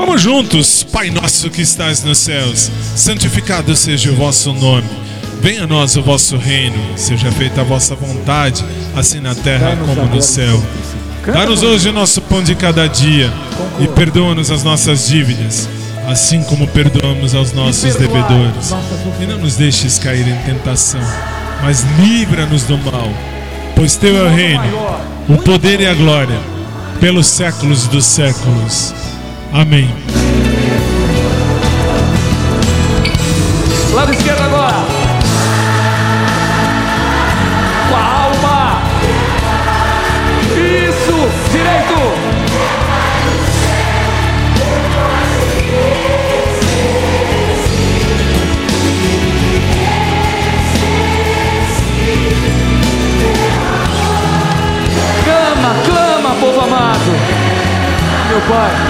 vamos juntos, Pai nosso que estás nos céus, santificado seja o vosso nome. Venha a nós o vosso reino, seja feita a vossa vontade, assim na terra como no céu. Dá-nos hoje o nosso pão de cada dia e perdoa-nos as nossas dívidas, assim como perdoamos aos nossos devedores. E não nos deixes cair em tentação, mas livra-nos do mal, pois teu é o reino, o poder e a glória, pelos séculos dos séculos. Amém. Lado esquerdo agora. Com a alma. Isso. Direito. Clama, clama, povo amado. Meu Pai.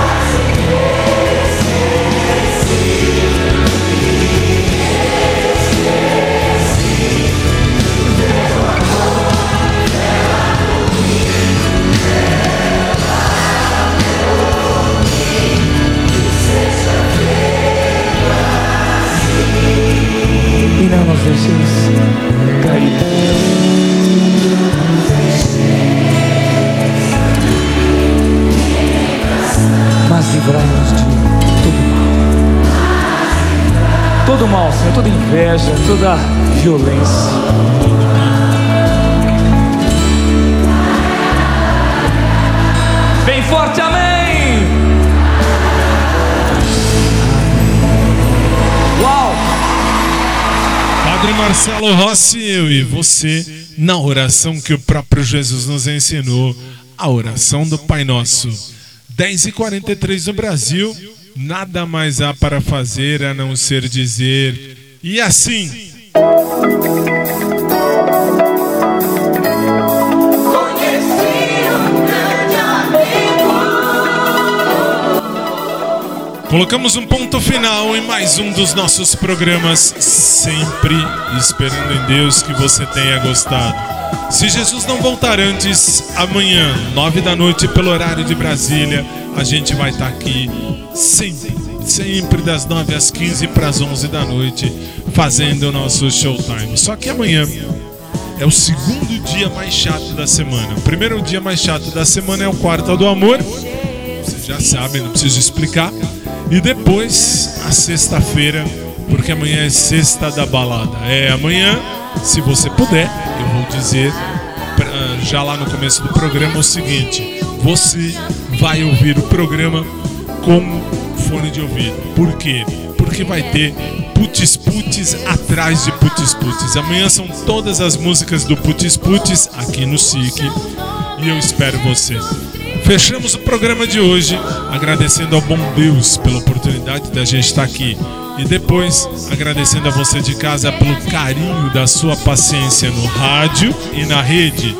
Inveja, toda violência. Bem forte, amém! Uau! Padre Marcelo Rossi, eu e você, na oração que o próprio Jesus nos ensinou, a oração do Pai Nosso. 10h43 no Brasil, nada mais há para fazer a não ser dizer, e assim. Colocamos um ponto final em mais um dos nossos programas, sempre esperando em Deus que você tenha gostado. Se Jesus não voltar antes, amanhã, nove da noite, pelo horário de Brasília, a gente vai estar aqui sempre, sempre das nove às quinze para as onze da noite, fazendo o nosso showtime. Só que amanhã é o segundo dia mais chato da semana. O primeiro dia mais chato da semana é o quarto do amor. Vocês já sabem, não preciso explicar. E depois a sexta-feira, porque amanhã é sexta da balada. É amanhã, se você puder, eu vou dizer já lá no começo do programa o seguinte: você vai ouvir o programa com fone de ouvido. Por quê? Porque vai ter Putz Putz atrás de Putz Putz. Amanhã são todas as músicas do Putz Putz aqui no SIC e eu espero você. Fechamos o programa de hoje agradecendo ao bom Deus pela oportunidade da gente estar aqui. E depois agradecendo a você de casa pelo carinho da sua paciência no rádio e na rede.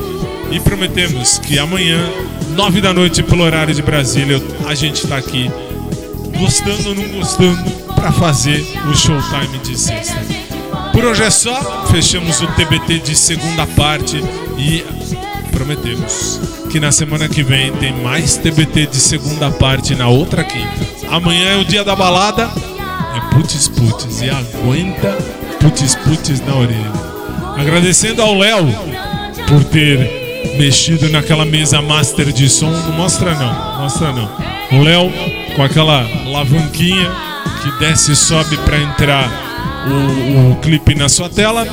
E prometemos que amanhã, nove da noite, pelo horário de Brasília, a gente está aqui, gostando ou não gostando, para fazer o showtime de sexta. Por hoje é só, fechamos o TBT de segunda parte e prometemos que na semana que vem tem mais TBT de segunda parte na outra quinta. Amanhã é o dia da balada, é putz putz e aguenta putz putz na orelha. Agradecendo ao Léo por ter mexido naquela mesa master de som. Não mostra não, mostra não. O Léo com aquela alavanquinha que desce e sobe para entrar o, o clipe na sua tela.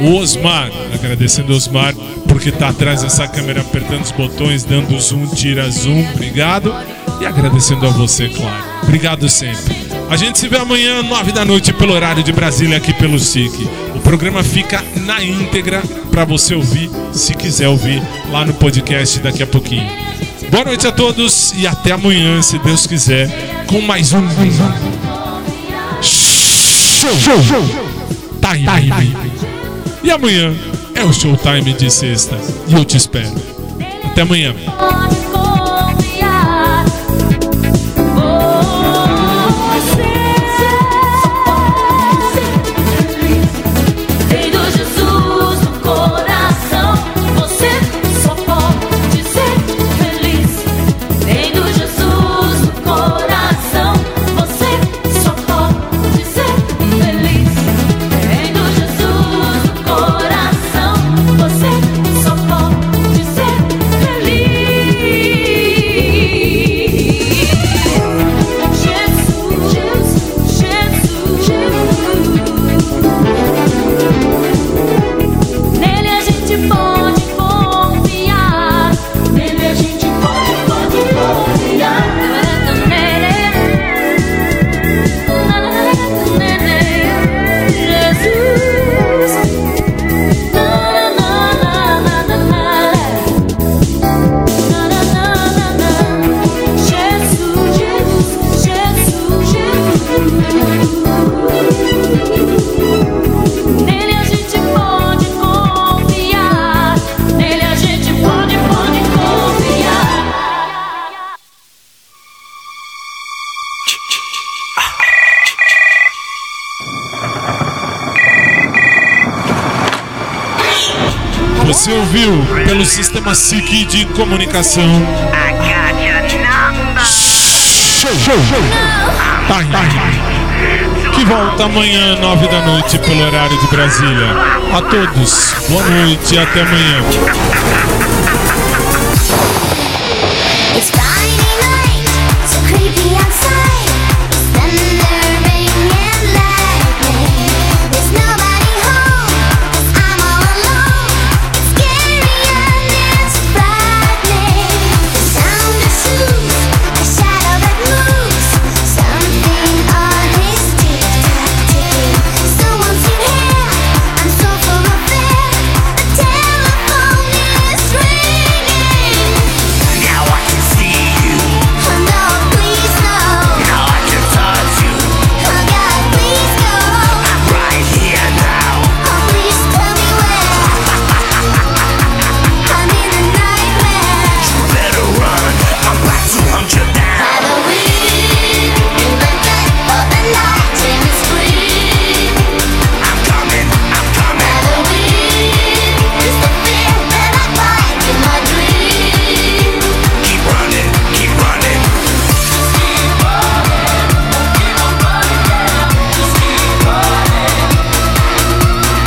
O Osmar, agradecendo o Osmar porque tá atrás dessa câmera apertando os botões, dando zoom, tira zoom, obrigado. E agradecendo a você, claro. Obrigado sempre. A gente se vê amanhã, nove da noite, pelo horário de Brasília, aqui pelo SIC. O programa fica na íntegra para você ouvir, se quiser ouvir, lá no podcast daqui a pouquinho. Boa noite a todos e até amanhã, se Deus quiser, com mais um show, time. E amanhã é o showtime de sexta e eu te espero. Até amanhã. Sistema SIC de comunicação. Show, show, Time. Que volta amanhã, nove da noite, pelo horário de Brasília. A todos, boa noite e até amanhã.